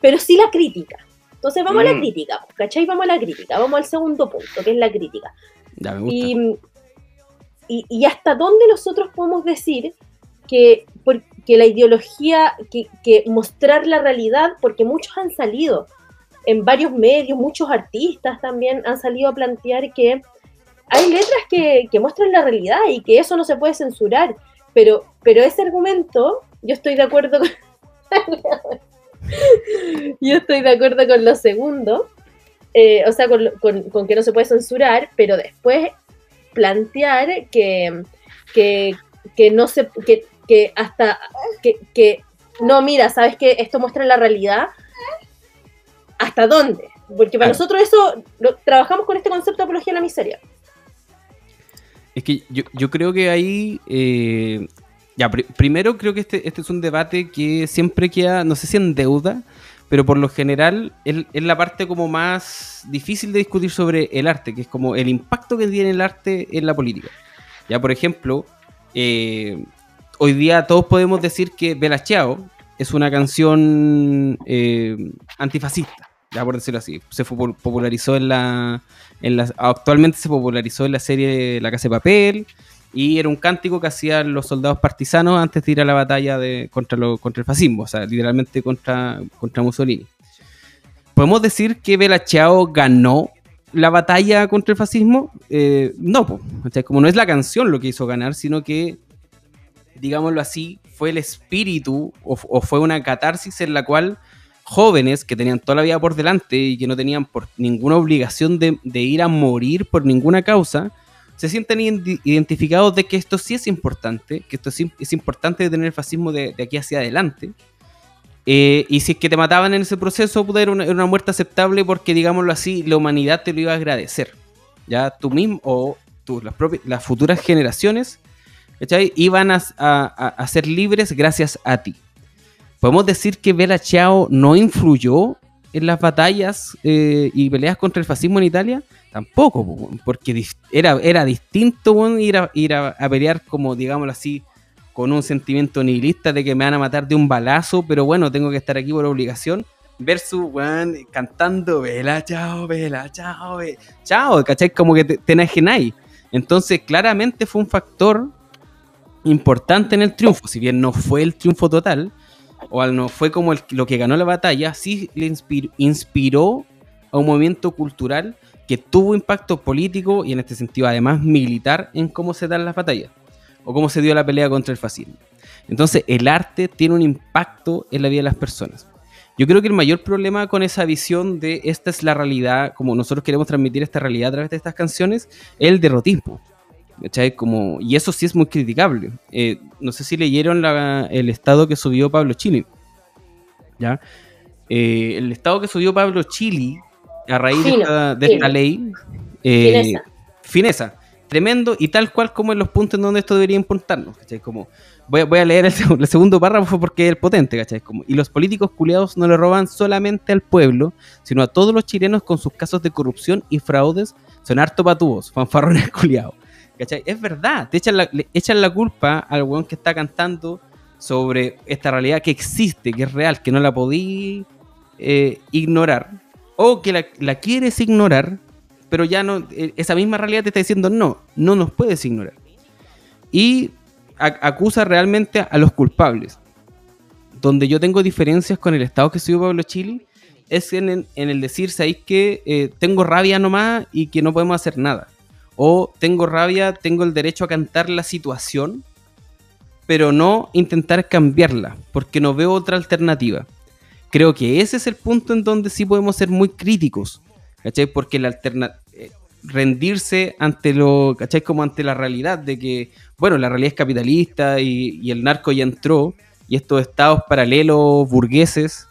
Pero sí la crítica. Entonces vamos a la Mm. crítica, ¿cachai? Vamos a la crítica, vamos al segundo punto, que es la crítica. Ya me gusta. Y, y, y hasta dónde nosotros podemos decir que, la ideología, que, que mostrar la realidad, porque muchos han salido en varios medios, muchos artistas también han salido a plantear que hay letras que, que muestran la realidad y que eso no se puede censurar, pero, pero ese argumento, yo estoy de acuerdo con... yo estoy de acuerdo con lo segundo, eh, o sea, con, con- con que no se puede censurar, pero después plantear que, que, que no se que, que hasta que, que no mira sabes que esto muestra la realidad. Hasta dónde porque para nosotros eso lo- trabajamos con este concepto de apología a la miseria Es que yo, yo creo que ahí. eh, ya, pri- primero creo que este, este es un debate que siempre queda, no sé si en deuda, pero por lo general es, la parte como más difícil de discutir sobre el arte, que es como el impacto que tiene el arte en la política. Ya, por ejemplo, eh, hoy día todos podemos decir que Bella es una canción eh, antifascista, ya por decirlo así. Se popularizó en la, en la- actualmente se popularizó en la serie La Casa de Papel y era un cántico que hacían los soldados partisanos antes de ir a la batalla de, contra, lo- contra el fascismo, o sea, literalmente contra, contra Mussolini. ¿Podemos decir que Bella Ciao ganó la batalla contra el fascismo? Eh, no. O sea, como no es la canción lo que hizo ganar, sino que, digámoslo así, fue el espíritu o fue una catarsis en la cual jóvenes que tenían toda la vida por delante y que no tenían por ninguna obligación de, ir a morir por ninguna causa, se sienten iden- identificados de que esto sí es importante, que esto sí es importante de tener el fascismo de, de aquí hacia adelante. Eh, y si es que te mataban en ese proceso, era, una, muerte aceptable porque, digámoslo así, la humanidad te lo iba a agradecer. Ya tú mismo o tú, las, propias, futuras generaciones iban a- a- a ser libres gracias a ti. Podemos decir que Bella Ciao no influyó en las batallas eh, y peleas contra el fascismo en Italia. Tampoco, porque era, era distinto ir, a, ir a, pelear como, digámoslo así, con un sentimiento nihilista de que me van a matar de un balazo, pero bueno, tengo que estar aquí por obligación. Versus, weón, cantando Vela, chao, Vela, chao, ve- chao, ¿cachai? Como que te, te. Entonces, claramente fue un factor importante en el triunfo. Si bien no fue el triunfo total, o al- no fue como lo que ganó la batalla, sí le inspir- inspiró a un movimiento cultural que tuvo impacto político y en este sentido además militar en cómo se dan las batallas o cómo se dio la pelea contra el fascismo. Entonces el arte tiene un impacto en la vida de las personas. Yo creo que el mayor problema con esa visión de esta es la realidad, como nosotros queremos transmitir esta realidad a través de estas canciones, es el derrotismo. ¿Cachai? Como, y eso sí es muy criticable. Eh, no sé si leyeron la- el estado que subió Pablo Chili. ¿Ya? Eh, el estado que subió Pablo Chili a raíz de esta, de fino. esta ley. eh, Fineza. fineza. Tremendo y tal cual como en los puntos en donde esto debería importarnos. ¿cachai? Como, voy, a, voy a leer el segundo párrafo porque es el potente. ¿cachai? Como, y los políticos culiados no le roban solamente al pueblo, sino a todos los chilenos con sus casos de corrupción y fraudes. Son harto patúos, fanfarrones culiados. ¿Cachai? Es verdad, te echan la, le echan la culpa al weón que está cantando sobre esta realidad que existe, que es real, que no la podí eh, ignorar, o que la, quieres ignorar, pero ya no, eh, esa misma realidad te está diciendo no, no nos puedes ignorar. Y acusa realmente a los culpables. Donde yo tengo diferencias con el Estado que subió Pablo Chile es en el decir, ¿sabéis que eh, tengo rabia nomás y que no podemos hacer nada? O tengo rabia, tengo el derecho a cantar la situación, pero no intentar cambiarla, porque no veo otra alternativa. Creo que ese es el punto en donde sí podemos ser muy críticos, ¿cachai? Porque la alterna eh, rendirse ante lo, ¿cachai? Ante la realidad de que, bueno, la realidad es capitalista y, y el narco ya entró, y estos estados paralelos burgueses,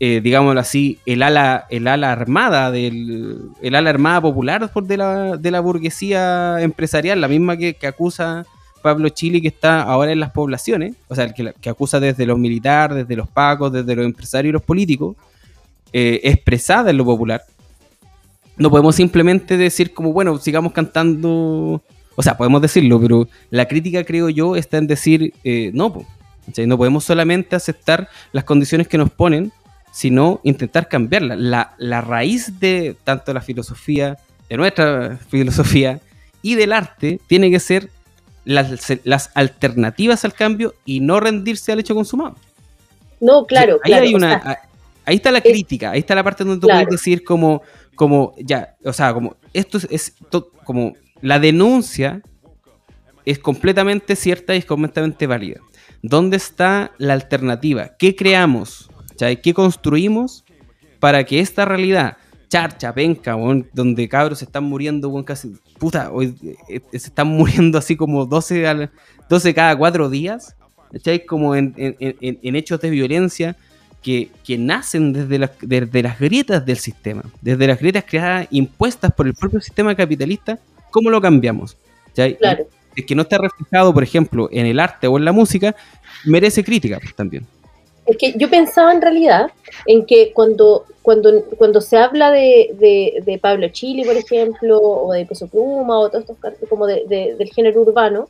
eh, digámoslo así, el ala, el ala armada del, el ala armada popular por de la, de la burguesía empresarial, la misma que, acusa Pablo Chile que está ahora en las poblaciones, o sea, el que, que acusa desde los militares, desde los pacos, desde los empresarios y los políticos, eh, expresada en lo popular. No podemos simplemente decir como, bueno, sigamos cantando, o sea, podemos decirlo, pero la crítica creo yo está en decir, eh, no, po, no podemos solamente aceptar las condiciones que nos ponen, sino intentar cambiarla. La, la raíz de tanto la filosofía, de nuestra filosofía y del arte, tiene que ser las, las alternativas al cambio y no rendirse al hecho consumado. No, claro, ahí, claro. hay o una, sea, ahí está la es- crítica, ahí está la parte donde tú Claro. puedes decir como, como, ya, o sea, como, esto es, es to- como, la denuncia es completamente cierta y es completamente válida. ¿Dónde está la alternativa? ¿Qué creamos? ¿Cachai? ¿Qué construimos para que esta realidad, charcha, penca, donde cabros se están muriendo, weón, casi, puta, hoy eh, eh, se están muriendo así como 12, al- 12 cada cuatro días, ¿cachai? Como en, en- en- en hechos de violencia que, que nacen desde las, desde las grietas del sistema, desde las grietas creadas, impuestas por el propio sistema capitalista, ¿cómo lo cambiamos? ¿Cachai? claro. el que no está reflejado, por ejemplo, en el arte o en la música, merece crítica pues, también. Es que yo pensaba en realidad en que cuando, cuando, cuando se habla de, de, Pablo Chile, por ejemplo, o de Peso Pluma, o todos estos cantos como de- de- del género urbano,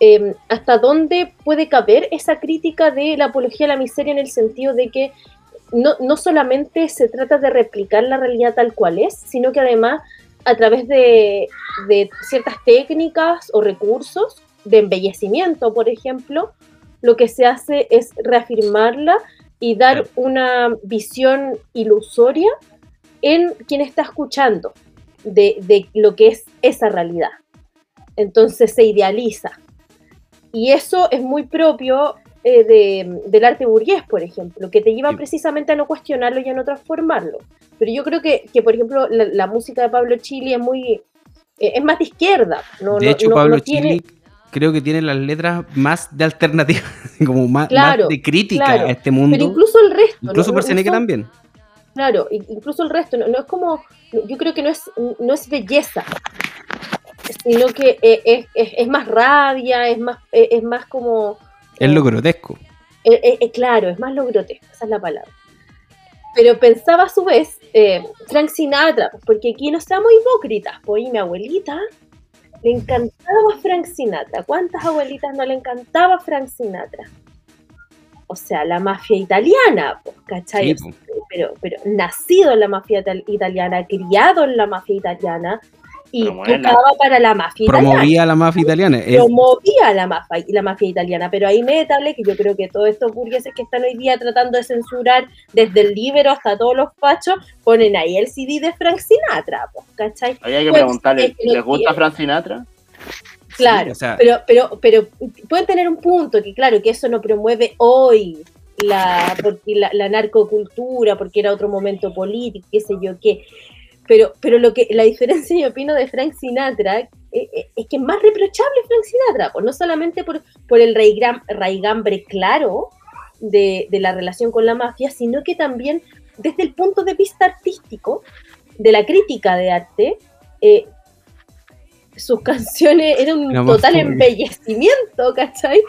eh, ¿hasta dónde puede caber esa crítica de la apología a la miseria en el sentido de que no, no solamente se trata de replicar la realidad tal cual es, sino que además a través de, de ciertas técnicas o recursos de embellecimiento, por ejemplo, lo que se hace es reafirmarla y dar una visión ilusoria en quien está escuchando de, de lo que es esa realidad. Entonces se idealiza. Y eso es muy propio eh, de- del arte burgués, por ejemplo, que te lleva Sí. precisamente a no cuestionarlo y a no transformarlo. Pero yo creo que, que, por ejemplo, la, la música de Pablo Chili es muy... eh, es más de izquierda. No, de no- hecho, no- Pablo tiene- Chili, creo que tiene las letras más de alternativa, como más, Claro, más de crítica claro. a este mundo. Pero incluso el resto. Incluso No- son- también. Claro, incluso el resto, no, no es como, yo creo que no es, no es belleza, sino que eh, es, es- es más rabia, es más, eh, es más como... Es lo grotesco. Eh, eh, eh, claro, es más lo grotesco, esa es la palabra. Pero pensaba a su vez, eh, Frank Sinatra, porque aquí no seamos hipócritas, pues, y mi abuelita le encantaba Frank Sinatra. ¿Cuántas abuelitas no le encantaba Frank Sinatra? O sea, la mafia italiana, pues, ¿cachai? Sí, pero, pero nacido en la mafia ital- italiana, criado en la mafia italiana y tocaba para la mafia italiana Promovía la mafia italiana. Es- promovía la mafia, la mafia italiana, pero ahí métale que yo creo que todos estos burgueses que están hoy día tratando de censurar desde el libro hasta todos los fachos, ponen ahí el CD de Frank Sinatra, ¿cachai? Había que Pues, preguntarle, ¿les gusta. Frank Sinatra? Claro, o sea- pero, pero, pero pueden tener un punto, que claro, que eso no promueve hoy la, porque la, la narcocultura, porque era otro momento político, qué sé yo qué. Pero, pero lo que la diferencia, yo opino, de Frank Sinatra eh, eh, es que es más reprochable Frank Sinatra, pues no solamente por, por el raigambre claro de, de la relación con la mafia, sino que también desde el punto de vista artístico, de la crítica de arte, eh, sus canciones eran un Era total embellecimiento, ¿cachai?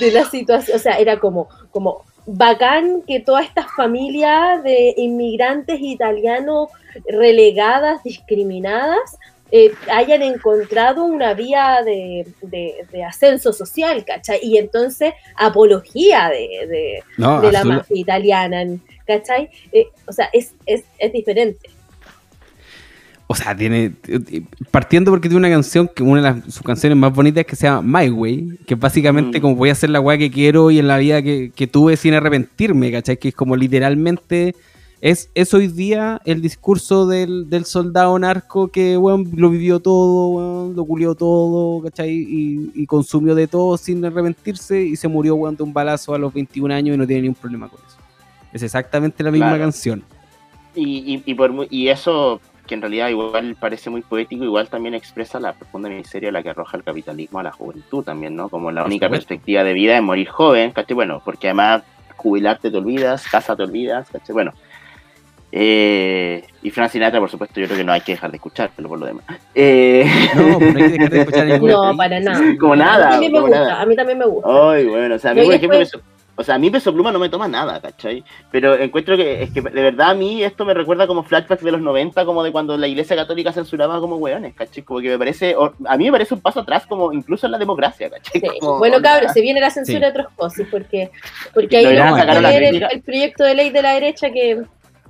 De la situación, o sea, era como, como bacán que todas estas familias de inmigrantes italianos relegadas, discriminadas, eh, hayan encontrado una vía de, de- de ascenso social, ¿cachai? Y entonces apología de, de- no, la mafia italiana, ¿cachai? Eh, o sea, es, es, es diferente. O sea, tiene. Partiendo porque tiene una canción que una de las, sus canciones más bonitas que se llama My Way, que es básicamente Mm. como voy a hacer la weá que quiero y en la vida que, que tuve sin arrepentirme, ¿cachai? Que es como literalmente. Es, es hoy día el discurso del, del soldado narco que, weón, lo vivió todo, weón, lo culió todo, ¿cachai? Y, y consumió de todo sin arrepentirse y se murió, weón, de un balazo a los 21 años y no tiene ningún problema con eso. Es exactamente la misma Claro. canción. Y, y, y, por, y eso, que en realidad igual parece muy poético, igual también expresa la profunda miseria a la que arroja el capitalismo a la juventud también, ¿no? Como la única perspectiva de vida es morir joven, ¿cachai? Bueno, porque además jubilarte te olvidas, casa te olvidas, ¿cachai? Bueno. Eh, y Frank Sinatra, por supuesto, yo creo que no hay que dejar de escucharlo por lo demás. Eh, No, pero no hay que dejar de escuchar No, para nada. como A mí nada. también me como gusta, nada. a mí también me gusta. Ay, bueno, o sea, a mí, por ejemplo, después- Peso- o sea, a mí Peso Pluma no me toma nada, ¿cachai? Pero encuentro que, es que de verdad a mí esto me recuerda como flashbacks de los 90, como de cuando la iglesia católica censuraba como hueones, ¿cachai? Como que me parece, o- a mí me parece un paso atrás como incluso en la democracia, ¿cachai? Sí. Como, Bueno, cabros, se viene la censura Sí. de otros cosas, porque, porque ahí vamos a leer el, proyecto de ley de la derecha que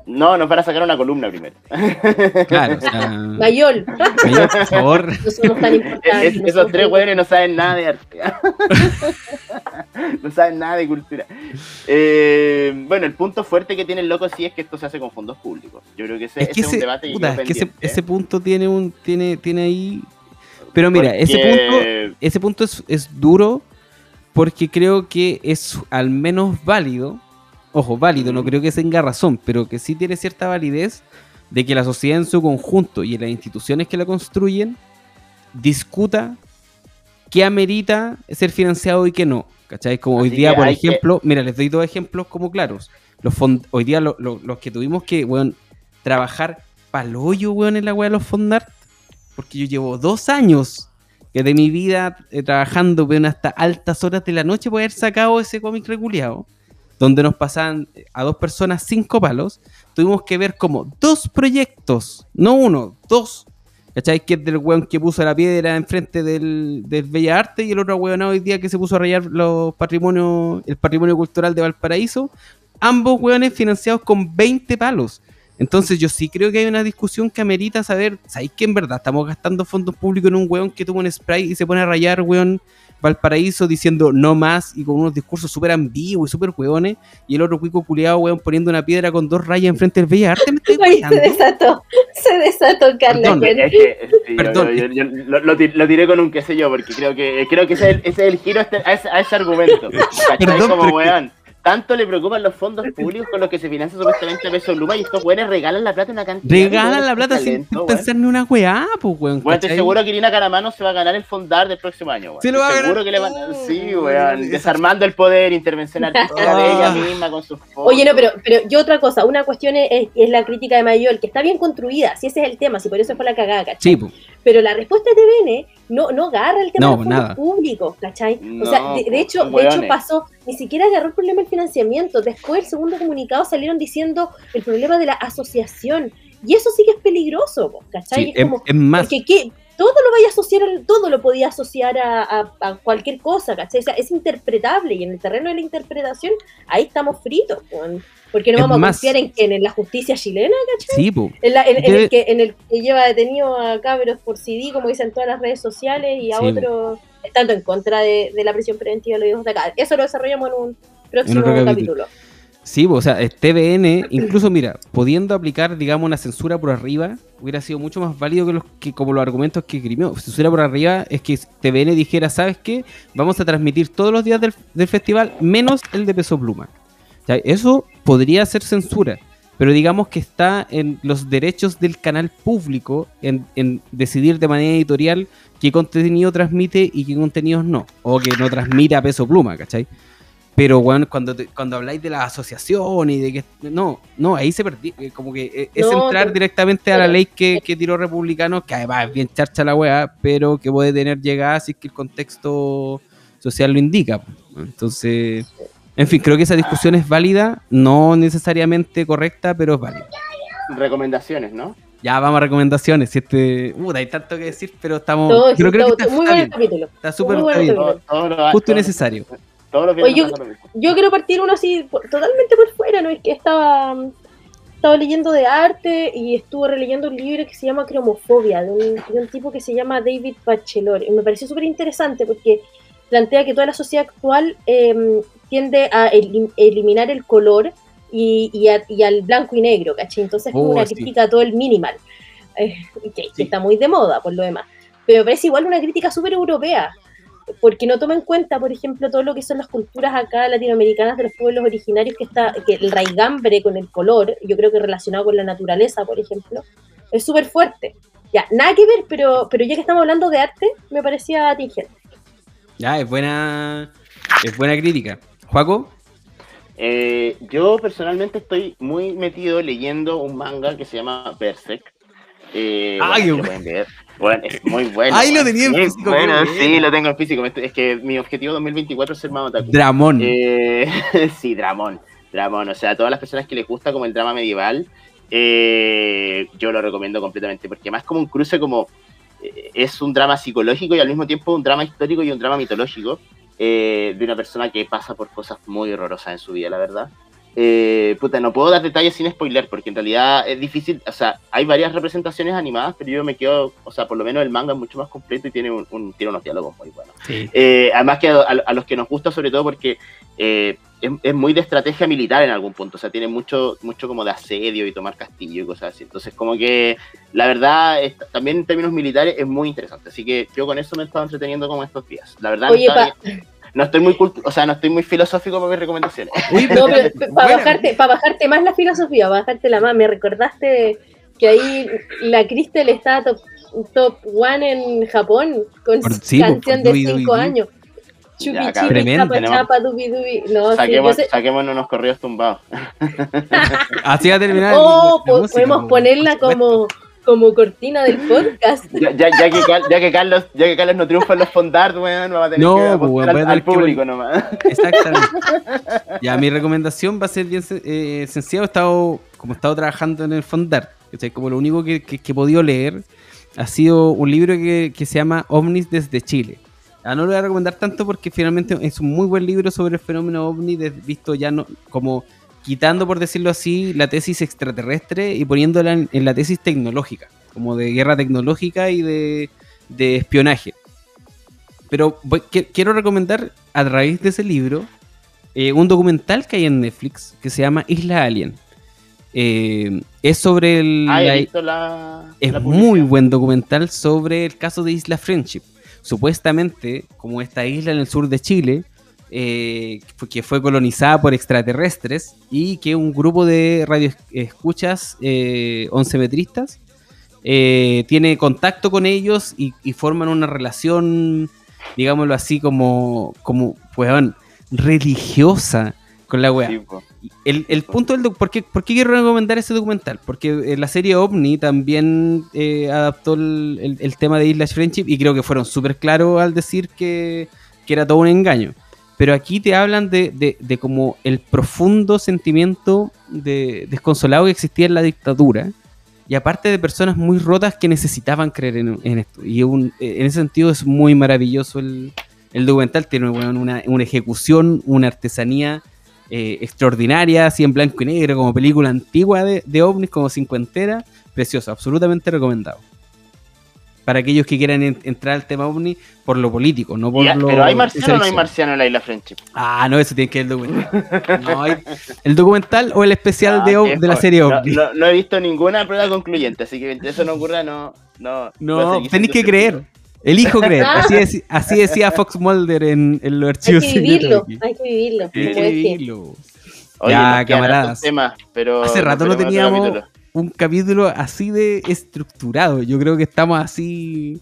No, nos van a sacar una columna primero. Claro, o sea, Mayol, Mayor, por favor. no somos tan importantes. Es- no esos tres hueones no saben nada de arte. no saben nada de cultura. Eh, bueno, el punto fuerte que tiene el loco sí es que esto se hace con fondos públicos. Yo creo que ese, Es que ese es un debate puta, es que ese, ese punto tiene un tiene tiene ahí pero mira, ese punto ese punto es, es duro porque creo que es al menos válido. Ojo, válido, no creo que tenga razón, pero que sí tiene cierta validez de que la sociedad en su conjunto y en las instituciones que la construyen discuta qué amerita ser financiado y qué no. ¿Cachai? Como hoy día, por que- ejemplo, mira, les doy dos ejemplos como claros. Los fond- hoy día lo- lo- los que tuvimos que, weón, trabajar paloyo, weón, en la weá de los fondart, porque yo llevo dos años que de mi vida eh, trabajando, weón, hasta altas horas de la noche por haber sacado ese cómic reguleado, donde nos pasaban a dos personas cinco palos, tuvimos que ver como dos proyectos, no uno, dos. ¿Cachai? Que es del weón que puso la piedra enfrente del, del Bella Arte y el otro weón hoy día que se puso a rayar los patrimonios, el patrimonio cultural de Valparaíso. Ambos weones financiados con 20 palos. Entonces yo sí creo que hay una discusión que amerita saber, ¿sabéis que en verdad estamos gastando fondos públicos en un weón que tuvo un spray y se pone a rayar, weón, Valparaíso diciendo no más y con unos discursos súper ambiguos y súper weones y el otro cuico culiado, weón, poniendo una piedra con dos rayas enfrente del Bellas Arte? ¿Me estoy Oye, se desató, se desató Carla. Perdón, Jen. Es que, sí, yo- Perdón. yo, yo- lo, lo tir- lo tiré con un qué sé yo, porque creo que creo que ese es el, ese es el giro a, este- a ese, a ese argumento. Perdón, como pero es que- weón. Tanto le preocupan los fondos públicos con los que se financia supuestamente Peso Pluma y estos güeyes regalan la plata en una cantidad. Regalan la plata sin pensar ni una weá, pues, weón. Bueno, estoy seguro que Irina Caramano se va a ganar el fondar del próximo año, weón. Se lo va a seguro ganar. que le van Sí, weón. esa- Desarmando el poder, intervención artística de ella misma con sus fondos. Oye, no, pero, pero yo otra cosa, una cuestión es, es- es la crítica de Mayol, que está bien construida, si ese es el tema, si por eso fue la cagada, ¿cachai? Sí, pues. Pero la respuesta de TVN no, no agarra el tema No, de los públicos, ¿cachai? No, o sea, de, de hecho, de hecho pasó, ni siquiera agarró el problema del financiamiento. Después el segundo comunicado salieron diciendo el problema de la asociación. Y eso sí que es peligroso, ¿cachai? Sí, es es, como, es más. porque ¿qué? Todo lo vaya a asociar, todo lo podía asociar a, a- a cualquier cosa, ¿cachai? O sea, es interpretable y en el terreno de la interpretación ahí estamos fritos, weón. porque no Es vamos más- a confiar en, en, en la justicia chilena, Sí, pues. en, la- en- en el que, en el que lleva detenido a cabros por CD, como dicen todas las redes sociales, y a Sí. otros estando en contra de, de la prisión preventiva de los hijos de acá. Eso lo desarrollamos en un próximo capítulo. Sí, pues, o sea, TVN, incluso mira, pudiendo aplicar, digamos, una censura por arriba, hubiera sido mucho más válido que los que como los argumentos que escribió. Censura por arriba es que TVN dijera, ¿sabes qué? Vamos a transmitir todos los días del, festival, menos el de Peso Pluma. Eso podría ser censura, pero digamos que está en los derechos del canal público en, en decidir de manera editorial qué contenido transmite y qué contenidos no, o que no transmite a Peso Pluma, ¿cachai? Pero, bueno, cuando, te- cuando habláis de la asociación y de que... No, no, ahí se perdió. eh, Como que eh, es No, entrar te- directamente a la ley que, que tiró Republicano, que además es bien charcha la weá, pero que puede tener llegada si es que el contexto social lo indica. Entonces, en fin, creo que esa discusión es válida, no necesariamente correcta, pero es válida. Recomendaciones, ¿no? Ya vamos a recomendaciones. Si este, uh, hay tanto que decir, pero estamos. Creo todo- que está, muy capítulo. está súper bien. Todo- todo Justo y todo- necesario. Todos los viernes Oye, yo- pasa lo mismo. Yo quiero partir uno así, por- totalmente por fuera, ¿no? Es que estaba, estaba leyendo de arte y estuve releyendo un libro que se llama Cromofobia, de un, de un tipo que se llama David Bachelor. Y me pareció súper interesante porque plantea que toda la sociedad actual eh, tiende a elim- eliminar el color y, y a- y al blanco y negro, ¿cachai? Entonces es como Oh, una sí. crítica a todo el minimal, eh, que, que está muy de moda por lo demás. Pero me parece igual una crítica súper europea, porque no toma en cuenta, por ejemplo, todo lo que son las culturas acá latinoamericanas de los pueblos originarios, que está que el raigambre con el color, yo creo que relacionado con la naturaleza, por ejemplo, es súper fuerte. Ya, nada que ver, pero, pero ya que estamos hablando de arte, me parecía atingente. Ya, es buena, es buena crítica. Juaco, Eh, yo personalmente estoy muy metido leyendo un manga que se llama Berserk. Eh, Ah, bueno, qué bueno. Bueno, es muy bueno. Ahí lo tenía en físico, Bueno, sí, lo tengo en físico. Es que mi objetivo 2024 es ser más otaku. Dramón. Eh, sí, Dramón. Dramón. O sea, a todas las personas que les gusta como el drama medieval, eh, yo lo recomiendo completamente. Porque más como un cruce como... eh, es un drama psicológico y al mismo tiempo un drama histórico y un drama mitológico eh, de una persona que pasa por cosas muy horrorosas en su vida, la verdad. Eh, puta, no puedo dar detalles sin spoiler, porque en realidad es difícil, o sea, hay varias representaciones animadas, pero yo me quedo, o sea, por lo menos el manga es mucho más completo y tiene, un, un- tiene unos diálogos muy buenos. Sí. Eh, además que a, a los que nos gusta sobre todo porque eh, es, es muy de estrategia militar en algún punto, o sea, tiene mucho, mucho como de asedio y tomar castillo y cosas así. Entonces, como que la verdad, es- también en términos militares es muy interesante. Así que yo con eso me he estado entreteniendo como estos días. La verdad, Oye, no, estaba- no estoy muy cultu- o sea, no estoy muy filosófico para mis recomendaciones. Uy, No, pero para Bueno. bajarte, para bajarte más la filosofía, para bajarte la más, me recordaste que ahí la Cristel está top, top one en Japón con Por- su sí, por- canción por de Dubi 5 Dubi. años. Chupi Ya. Tremendo. chapa chapa, dubi dubi. No, sí, Saquemos, sé- saquémonos unos corridos tumbados. Así va a terminar. Oh, po- música, podemos po, ponerla por supuesto. Como, cortina del podcast. Ya, ya, ya que, Cal- ya, que Carlos, ya que Carlos no triunfa en los fondart, weón, vamos a tener No, que pues, apostar weón, al, al que público nomás. Exactamente. Ya, mi recomendación va a ser bien eh, sencilla. He estado, como he estado trabajando en el Fondart, ¿cachai? como lo único que, que- que he podido leer ha sido un libro que, que se llama OVNIs desde Chile. Ah, no lo voy a recomendar tanto porque finalmente es un muy buen libro sobre el fenómeno OVNI, visto ya no, como quitando, por decirlo así, la tesis extraterrestre y poniéndola en, en la tesis tecnológica, como de guerra tecnológica y de, de espionaje. Pero voy- quiero recomendar a través de ese libro eh, un documental que hay en Netflix que se llama Isla Alien. Eh, es sobre el... Ah, la- he visto la. es la muy buen documental sobre el caso de Isla Friendship. Supuestamente, como esta isla en el sur de Chile, eh, que fue colonizada por extraterrestres y que un grupo de radioescuchas eh, oncemetristas eh, tiene contacto con ellos y, y forman una relación, digámoslo así, como, como weón, religiosa con la weá. Sí. El, el punto del ¿por qué, por qué quiero recomendar ese documental? Porque eh, la serie OVNI también eh, adaptó el, el- el tema de Islas Friendship y creo que fueron súper claros al decir que, que era todo un engaño. Pero aquí te hablan de, de, de como el profundo sentimiento de desconsolado que existía en la dictadura. Y aparte de personas muy rotas que necesitaban creer en, esto. Y un- en ese sentido es muy maravilloso el, el documental. Tiene weón, una, una ejecución, una artesanía eh, extraordinaria, así en blanco y negro, como película antigua de, de ovnis, como cincuentera. Precioso, absolutamente recomendado. Para aquellos que quieran en- entrar al tema ovni por lo político, no por Ya, lo. pero ¿hay marciano o no hay marciano en la isla Friendship? Ah, no, eso tiene que ver el documental. No, hay- el documental o el especial Ah, de, de la serie No, OVNI. No, no he visto ninguna prueba concluyente, así que mientras eso no ocurra, no. No, No, tenéis que creer. Elijo creer. Así, deci- así decía Fox Mulder en, en los Hay archivos que secretos vivirlo, hay que vivirlo. Hay que vivirlo. Oye, Ya, camaradas. temas, pero Hace rato no teníamos capítulo. Un capítulo así de estructurado. Yo creo que estamos así.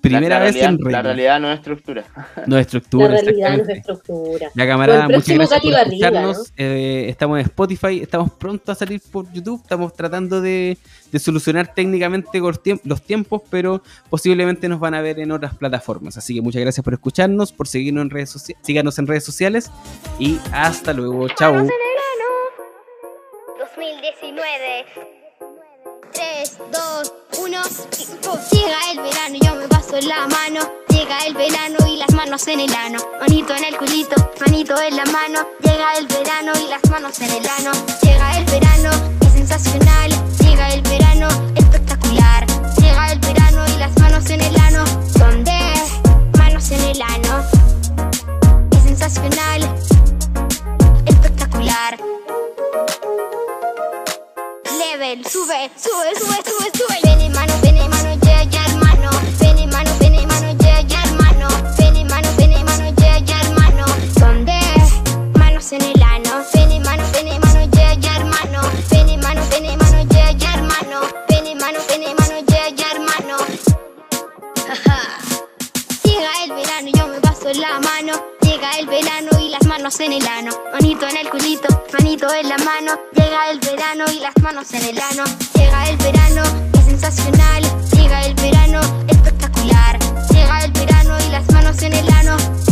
Primera La- la vez realidad- en La regla. realidad no es estructura. No estructura. La realidad no es estructura. Ya camarada, muchas gracias escucharnos. Eh, estamos en Spotify, estamos pronto a salir por YouTube, estamos tratando de, de solucionar técnicamente los tiempos, pero posiblemente nos van a ver en otras plataformas. Así que muchas gracias por escucharnos, por seguirnos en redes sociales, síganos en redes sociales y hasta luego. Chao. 2019. 3, 2, 1, Llega el verano y yo me paso la mano. Llega el verano y las manos en el ano. Manito en el culito, manito en la mano. Llega el verano y las manos en el ano. Llega el verano, es sensacional. Llega el verano, espectacular. Llega el verano y las manos en el ano. Son de manos en el ano. Es sensacional, espectacular. Level, sube, sube, sube, sube, sube. Ven mano, ven mano, ya, ya, hermano. Ven mano, ven mano, ya, ya, hermano. Ven mano, ven mano, ya, ya, hermano. Son de manos en el ano. Ven mano, ven mano, ya, ya, hermano. Ven mano, ven mano, ya, ya, hermano. Ven mano, ven mano, ya, ya, hermano. Llega el verano yo me paso la mano. Llega el verano las manos en el ano. Manito en el culito, manito en la mano. Llega el verano y las manos en el ano. Llega el verano, es sensacional. Llega el verano, espectacular. Llega el verano y las manos en el ano.